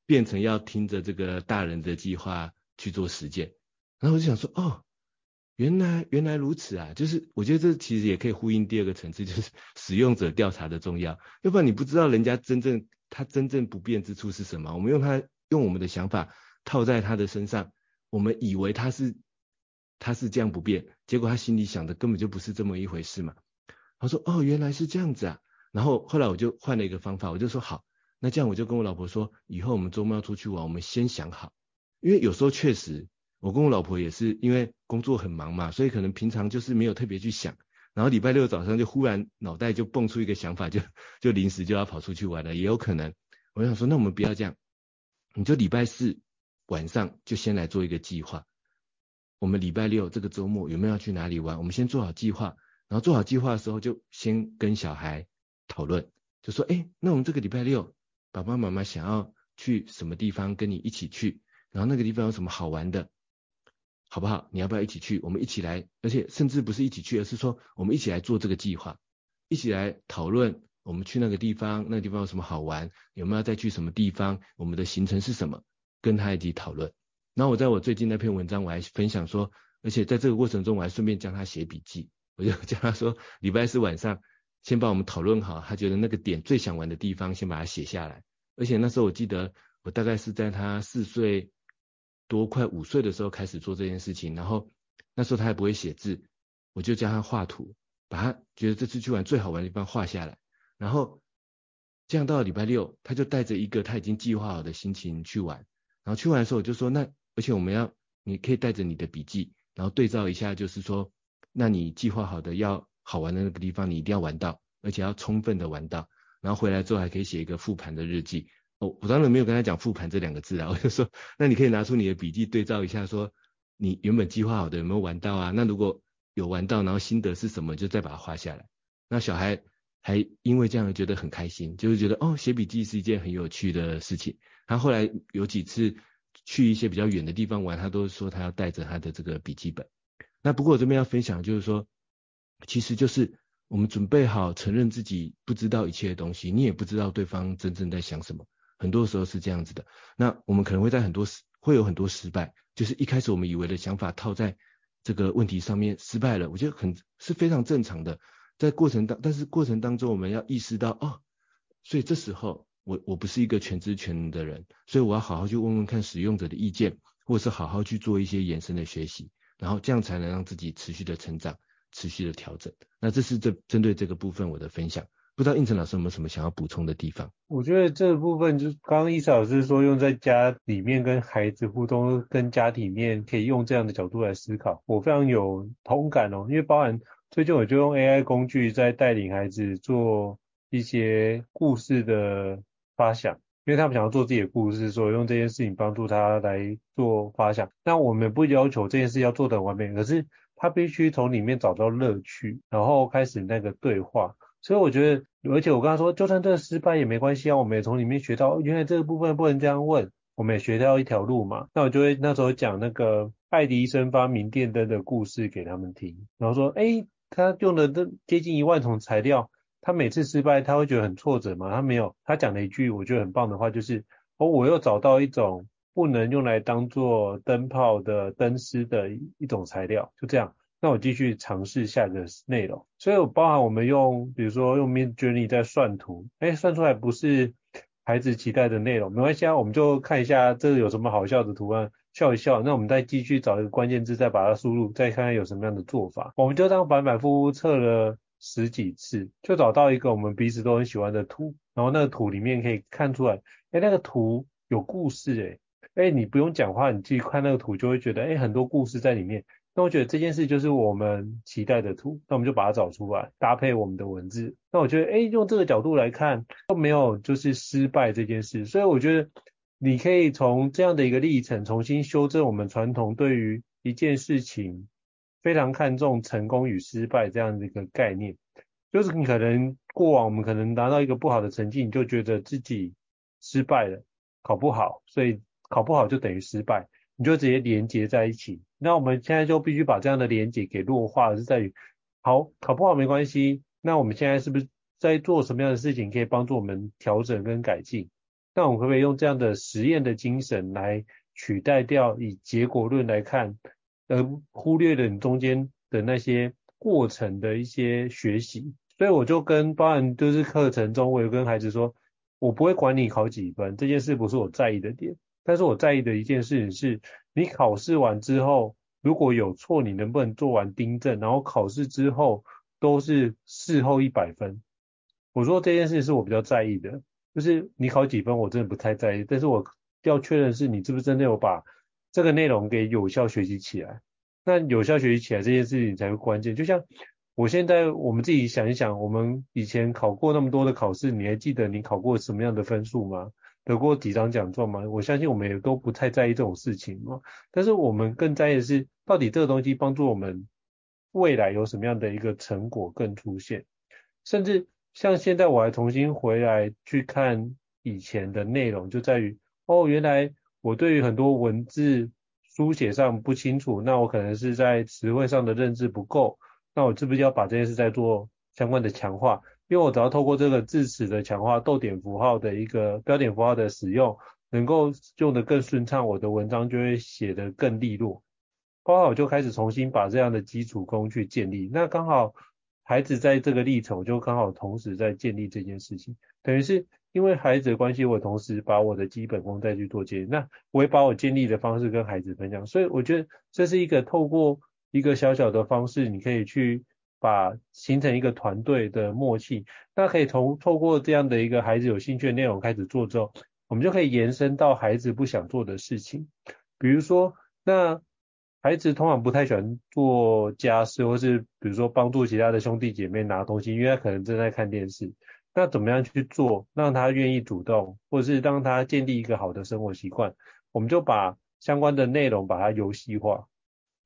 变成要听着这个大人的计划去做实践？然后我就想说，哦，原来原来如此啊！就是我觉得这其实也可以呼应第二个层次，就是 使用者调查的重要。要不然你不知道人家真正他真正不变之处是什么。我们用他用我们的想法套在他的身上，我们以为他是他是这样不变，结果他心里想的根本就不是这么一回事嘛。他说，哦，原来是这样子啊。然后后来我就换了一个方法，我就说好，那这样我就跟我老婆说，以后我们周末要出去玩，我们先想好，因为有时候确实，我跟我老婆也是因为工作很忙嘛，所以可能平常就是没有特别去想，然后礼拜六早上就忽然脑袋就蹦出一个想法，就就临时就要跑出去玩了，也有可能。我想说，那我们不要这样，你就礼拜四晚上就先来做一个计划，我们礼拜六这个周末有没有要去哪里玩，我们先做好计划，然后做好计划的时候就先跟小孩。讨论就说，哎，那我们这个礼拜六，爸爸妈妈想要去什么地方跟你一起去，然后那个地方有什么好玩的，好不好？你要不要一起去？我们一起来，而且甚至不是一起去，而是说我们一起来做这个计划，一起来讨论我们去那个地方，那个地方有什么好玩，有没有再去什么地方，我们的行程是什么，跟他一起讨论。然后我在我最近那篇文章我还分享说，而且在这个过程中我还顺便教他写笔记，我就教他说，礼拜四晚上。先把我们讨论好，他觉得那个点最想玩的地方，先把它写下来。而且那时候我记得，我大概是在他四岁多快五岁的时候开始做这件事情。然后那时候他还不会写字，我就教他画图，把他觉得这次去玩最好玩的地方画下来。然后这样到了礼拜六，他就带着一个他已经计划好的心情去玩。然后去玩的时候我就说，那而且我们要，你可以带着你的笔记，然后对照一下，就是说，那你计划好的要。好玩的那个地方你一定要玩到，而且要充分的玩到，然后回来之后还可以写一个复盘的日记。哦，我当然没有跟他讲复盘这两个字啊，我就说，那你可以拿出你的笔记对照一下，说你原本计划好的有没有玩到啊？那如果有玩到，然后心得是什么，就再把它画下来。那小孩还因为这样觉得很开心，就是觉得哦，写笔记是一件很有趣的事情。他后来有几次去一些比较远的地方玩，他都说他要带着他的这个笔记本。那不过我这边要分享就是说。其实就是我们准备好承认自己不知道一切的东西，你也不知道对方真正在想什么，很多时候是这样子的。那我们可能会在很多失，会有很多失败，就是一开始我们以为的想法套在这个问题上面失败了，我觉得很是非常正常的。在过程当，但是过程当中我们要意识到哦，所以这时候我我不是一个全知全能的人，所以我要好好去问问看使用者的意见，或者是好好去做一些延伸的学习，然后这样才能让自己持续的成长。持续的调整，那这是这针对这个部分我的分享，不知道应成老师有没有什么想要补充的地方？我觉得这部分就是刚刚伊莎老师说用在家里面跟孩子互动，跟家里面可以用这样的角度来思考，我非常有同感哦，因为包含最近我就用 AI 工具在带领孩子做一些故事的发想，因为他们想要做自己的故事，所以用这件事情帮助他来做发想。那我们不要求这件事要做得很完美，可是他必须从里面找到乐趣，然后开始那个对话。所以我觉得，而且我跟他说，就算这个失败也没关系啊，我们也从里面学到，原来这个部分不能这样问，我们也学到一条路嘛。那我就会那时候讲那个爱迪生发明电灯的故事给他们听，然后说，诶，他用的这接近一万种材料，他每次失败他会觉得很挫折嘛？他没有，他讲了一句我觉得很棒的话，就是，哦，我又找到一种不能用来当做灯泡的灯丝的一种材料，就这样。那我继续尝试下一个内容，所以包含我们用，比如说用 Midjourney 在算图，哎，算出来不是孩子期待的内容，没关系啊，我们就看一下这个有什么好笑的图案，笑一笑，那我们再继续找一个关键字，再把它输入，再看看有什么样的做法。我们就这样反反复复测了十几次，就找到一个我们彼此都很喜欢的图，然后那个图里面可以看出来，哎，那个图有故事，哎，哎，你不用讲话，你自己看那个图就会觉得，哎，很多故事在里面。那我觉得这件事就是我们期待的图，那我们就把它找出来，搭配我们的文字。那我觉得，诶，用这个角度来看，都没有就是失败这件事。所以我觉得，你可以从这样的一个历程，重新修正我们传统对于一件事情非常看重成功与失败这样的一个概念。就是你可能过往我们可能拿到一个不好的成绩，你就觉得自己失败了，考不好，所以考不好就等于失败。你就直接连接在一起，那我们现在就必须把这样的连接给弱化，是在于，好，考不好没关系，那我们现在是不是在做什么样的事情可以帮助我们调整跟改进？那我们可不可以用这样的实验的精神来取代掉以结果论来看，而忽略了你中间的那些过程的一些学习？所以我就跟包含就是课程中，我有跟孩子说，我不会管你考几分，这件事不是我在意的点。但是我在意的一件事情是，你考试完之后，如果有错，你能不能做完订正，然后考试之后都是事后一百分。我说这件事情是我比较在意的，就是你考几分，我真的不太在意。但是我要确认是你是不是真的有把这个内容给有效学习起来。那有效学习起来这件事情才会关键。就像我现在我们自己想一想，我们以前考过那么多的考试，你还记得你考过什么样的分数吗？得过几张奖状吗？我相信我们也都不太在意这种事情嘛。但是我们更在意的是，到底这个东西帮助我们未来有什么样的一个成果更出现。甚至像现在我还重新回来去看以前的内容，就在于哦，原来我对于很多文字书写上不清楚，那我可能是在词汇上的认知不够，那我是不是要把这件事再做相关的强化？因为我只要透过这个字词的强化，逗点符号的一个标点符号的使用，能够用得更顺畅，我的文章就会写得更利落。包括我就开始重新把这样的基础功去建立。那刚好孩子在这个历程，我就刚好同时在建立这件事情，等于是因为孩子的关系，我同时把我的基本功再去做建立。那我也把我建立的方式跟孩子分享，所以我觉得这是一个透过一个小小的方式，你可以去。把形成一个团队的默契，那可以从透过这样的一个孩子有兴趣的内容开始做之后，我们就可以延伸到孩子不想做的事情。比如说，那孩子通常不太喜欢做家事，或是比如说帮助其他的兄弟姐妹拿东西，因为他可能正在看电视。那怎么样去做，让他愿意主动，或者是让他建立一个好的生活习惯？我们就把相关的内容把它游戏化。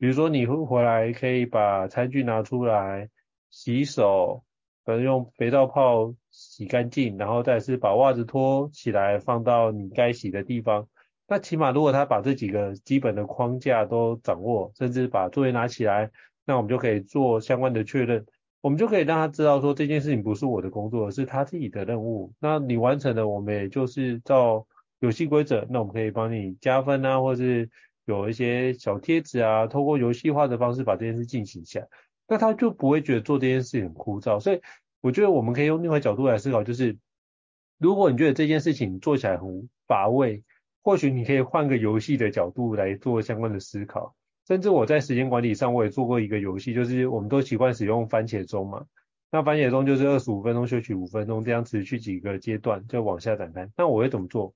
比如说你会回来可以把餐具拿出来洗手，可能用肥皂泡洗干净，然后再是把袜子脱起来放到你该洗的地方。那起码如果他把这几个基本的框架都掌握，甚至把作业拿起来，那我们就可以做相关的确认。我们就可以让他知道说，这件事情不是我的工作，而是他自己的任务。那你完成了，我们也就是照游戏规则，那我们可以帮你加分啊，或是。有一些小贴纸啊，透过游戏化的方式把这件事进行一下，那他就不会觉得做这件事很枯燥。所以我觉得我们可以用另外角度来思考，就是如果你觉得这件事情做起来很乏味，或许你可以换个游戏的角度来做相关的思考。甚至我在时间管理上，我也做过一个游戏，就是我们都习惯使用番茄钟嘛，那番茄钟就是二十五分钟休息五分钟，这样持续几个阶段就往下展开。那我会怎么做？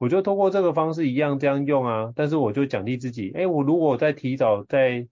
我就通过这个方式一样这样用啊，但是我就奖励自己，哎，我如果再提早在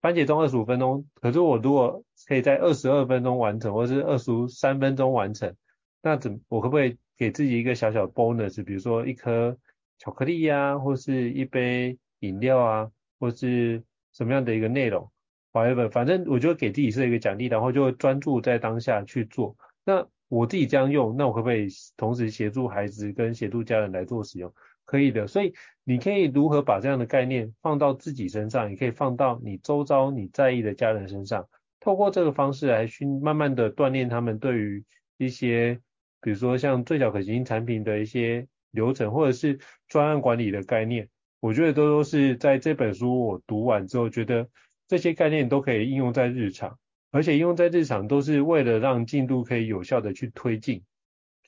番茄钟二十五分钟，可是我如果可以在二十二分钟完成，或是二十三分钟完成，那怎我可不可以给自己一个小小 bonus，比如说一颗巧克力呀、或是一杯饮料啊，或是什么样的一个内容。反正反正我就给自己设一个奖励，然后就专注在当下去做。那我自己这样用，那我可不可以同时协助孩子跟协助家人来做使用？可以的。所以你可以如何把这样的概念放到自己身上，也可以放到你周遭你在意的家人身上，透过这个方式来去慢慢的锻炼他们对于一些。比如说像最小可行性产品的一些流程，或者是专案管理的概念，我觉得都都是在这本书我读完之后，觉得这些概念都可以应用在日常，而且用在日常都是为了让进度可以有效的去推进。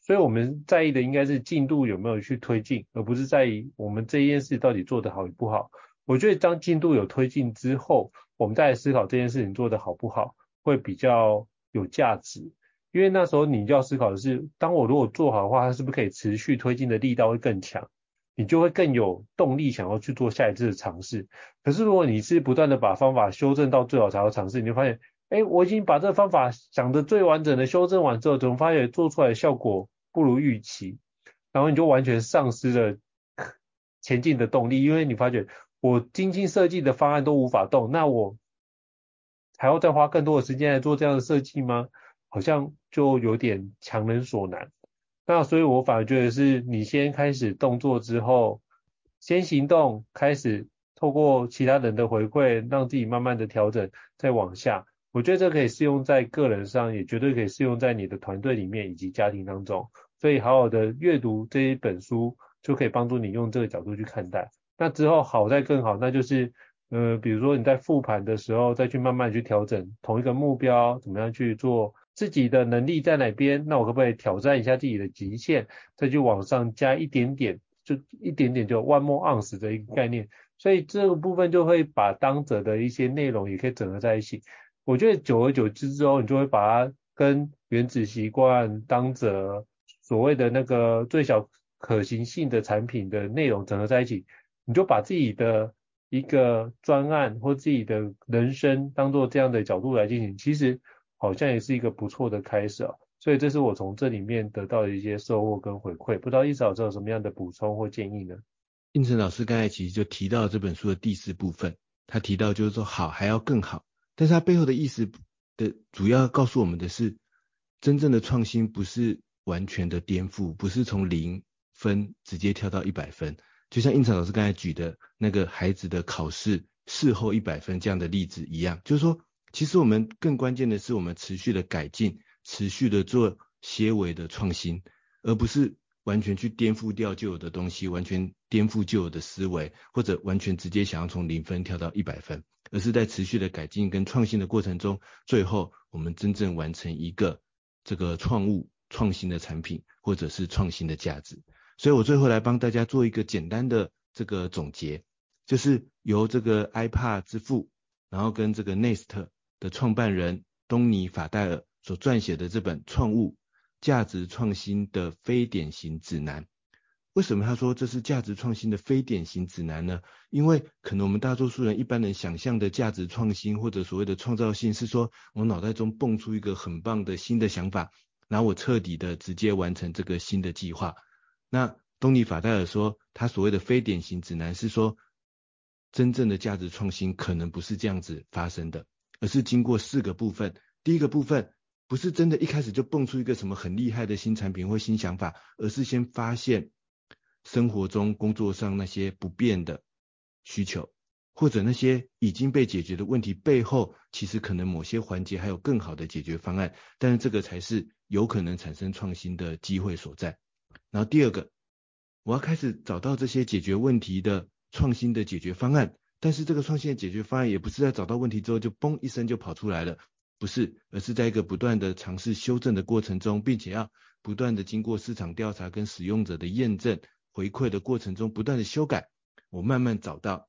所以我们在意的应该是进度有没有去推进，而不是在意我们这件事到底做得好与不好。我觉得当进度有推进之后，我们再来思考这件事情做得好不好，会比较有价值。因为那时候你就要思考的是，当我如果做好的话，它是不是可以持续推进的力道会更强，你就会更有动力想要去做下一次的尝试。可是如果你是不断的把方法修正到最好才要尝试，你就发现，哎，我已经把这方法想的最完整的修正完之后，怎么发现做出来的效果不如预期，然后你就完全丧失了前进的动力，因为你发觉我精心设计的方案都无法动，那我还要再花更多的时间来做这样的设计吗？好像就有点强人所难，那所以我反而觉得是你先开始动作之后，先行动，开始透过其他人的回馈，让自己慢慢的调整，再往下。我觉得这可以适用在个人上，也绝对可以适用在你的团队里面以及家庭当中。所以好好的阅读这一本书，就可以帮助你用这个角度去看待。那之后好再更好，那就是呃，比如说你在复盘的时候，再去慢慢去调整同一个目标，怎么样去做。自己的能力在哪边？那我可不可以挑战一下自己的极限，再去往上加一点点，就一点点就 one more ounce 的一个概念。所以这个部分就会把当者的一些内容也可以整合在一起。我觉得久而久之之后，你就会把它跟原子习惯、当着所谓的那个最小可行性的产品的内容整合在一起，你就把自己的一个专案或自己的人生当做这样的角度来进行，其实。好像也是一个不错的开始啊，所以这是我从这里面得到的一些收获跟回馈。不知道一嫂有什么样的补充或建议呢？应成老师刚才其实就提到这本书的第四部分，他提到就是说好还要更好，但是他背后的意思的主要告诉我们的是，真正的创新不是完全的颠覆，不是从零分直接跳到一百分，就像胤丞老师刚才举的那个孩子的考试事后一百分这样的例子一样，就是说。其实我们更关键的是，我们持续的改进，持续的做些微的创新，而不是完全去颠覆掉旧有的东西，完全颠覆旧有的思维，或者完全直接想要从零分跳到一百分，而是在持续的改进跟创新的过程中，最后我们真正完成一个这个创物、创新的产品，或者是创新的价值。所以我最后来帮大家做一个简单的这个总结，就是由这个 iPad 之父，然后跟这个 Nest。的创办人东尼·法戴尔所撰写的这本《创物：价值创新的非典型指南》，为什么他说这是价值创新的非典型指南呢？因为可能我们大多数人一般人想象的价值创新或者所谓的创造性，是说我脑袋中蹦出一个很棒的新的想法，然后我彻底的直接完成这个新的计划。那东尼·法戴尔说，他所谓的非典型指南是说，真正的价值创新可能不是这样子发生的。而是经过四个部分，第一个部分不是真的一开始就蹦出一个什么很厉害的新产品或新想法，而是先发现生活中、工作上那些不变的需求，或者那些已经被解决的问题背后，其实可能某些环节还有更好的解决方案，但是这个才是有可能产生创新的机会所在。然后第二个，我要开始找到这些解决问题的创新的解决方案。但是这个创新的解决方案也不是在找到问题之后就嘣一声就跑出来了，不是，而是在一个不断的尝试修正的过程中，并且要不断的经过市场调查跟使用者的验证回馈的过程中不断的修改，我慢慢找到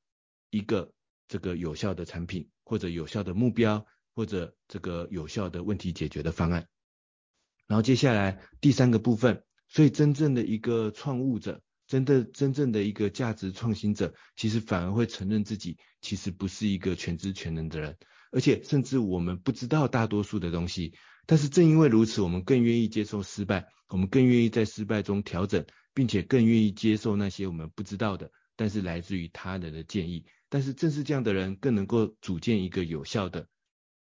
一个这个有效的产品或者有效的目标或者这个有效的问题解决的方案。然后接下来第三个部分，所以真正的一个创物者。真的真正的一个价值创新者，其实反而会承认自己其实不是一个全知全能的人，而且甚至我们不知道大多数的东西。但是正因为如此，我们更愿意接受失败，我们更愿意在失败中调整，并且更愿意接受那些我们不知道的，但是来自于他人的建议。但是正是这样的人，更能够组建一个有效的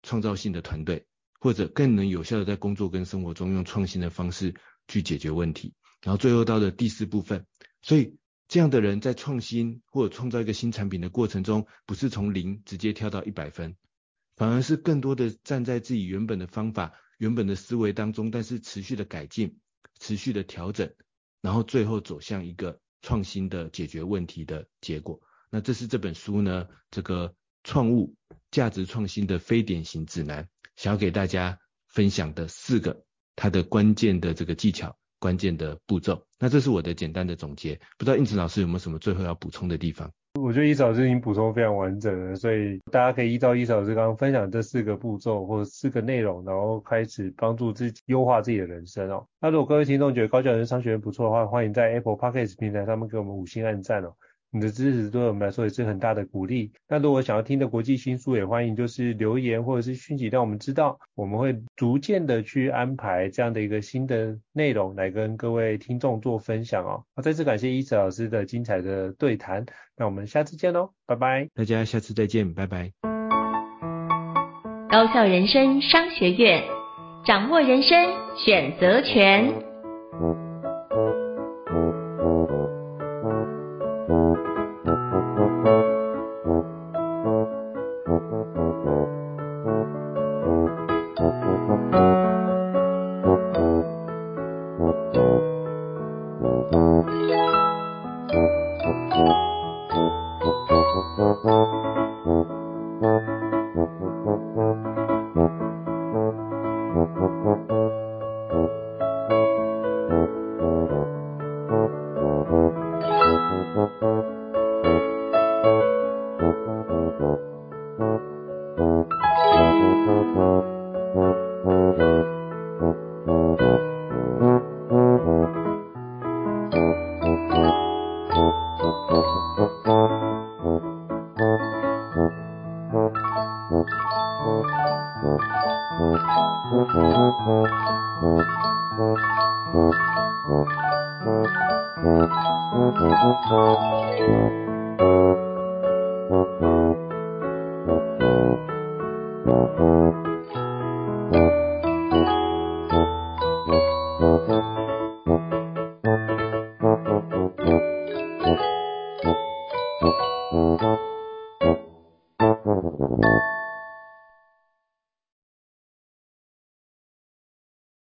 创造性的团队，或者更能有效的在工作跟生活中用创新的方式去解决问题。然后最后到了第四部分，所以这样的人在创新或者创造一个新产品的过程中，不是从零直接跳到一百分。反而是更多的站在自己原本的方法、原本的思维当中，但是持续的改进、持续的调整，然后最后走向一个创新的解决问题的结果。那这是这本书呢，这个创物价值创新的非典型指南，想要给大家分享的四个它的关键的这个技巧、关键的步骤。那这是我的简单的总结，不知道应成老师有没有什么最后要补充的地方？我觉得伊老师已经补充非常完整了，所以大家可以依照伊老师刚刚分享这四个步骤或者四个内容，然后开始帮助自己优化自己的人生哦。那如果各位听众觉得高教人商学院不错的话，欢迎在 Apple Podcast 平台上面给我们五星按赞哦。你的支持对我们来说也是很大的鼓励。那如果想要听的国际新书，也欢迎就是留言或者是讯息让我们知道，我们会逐渐的去安排这样的一个新的内容来跟各位听众做分享哦。好，再次感谢伊慈老师的精彩的对谈，那我们下次见喽，拜拜。大家下次再见，拜拜。高校人生商学院，掌握人生选择权。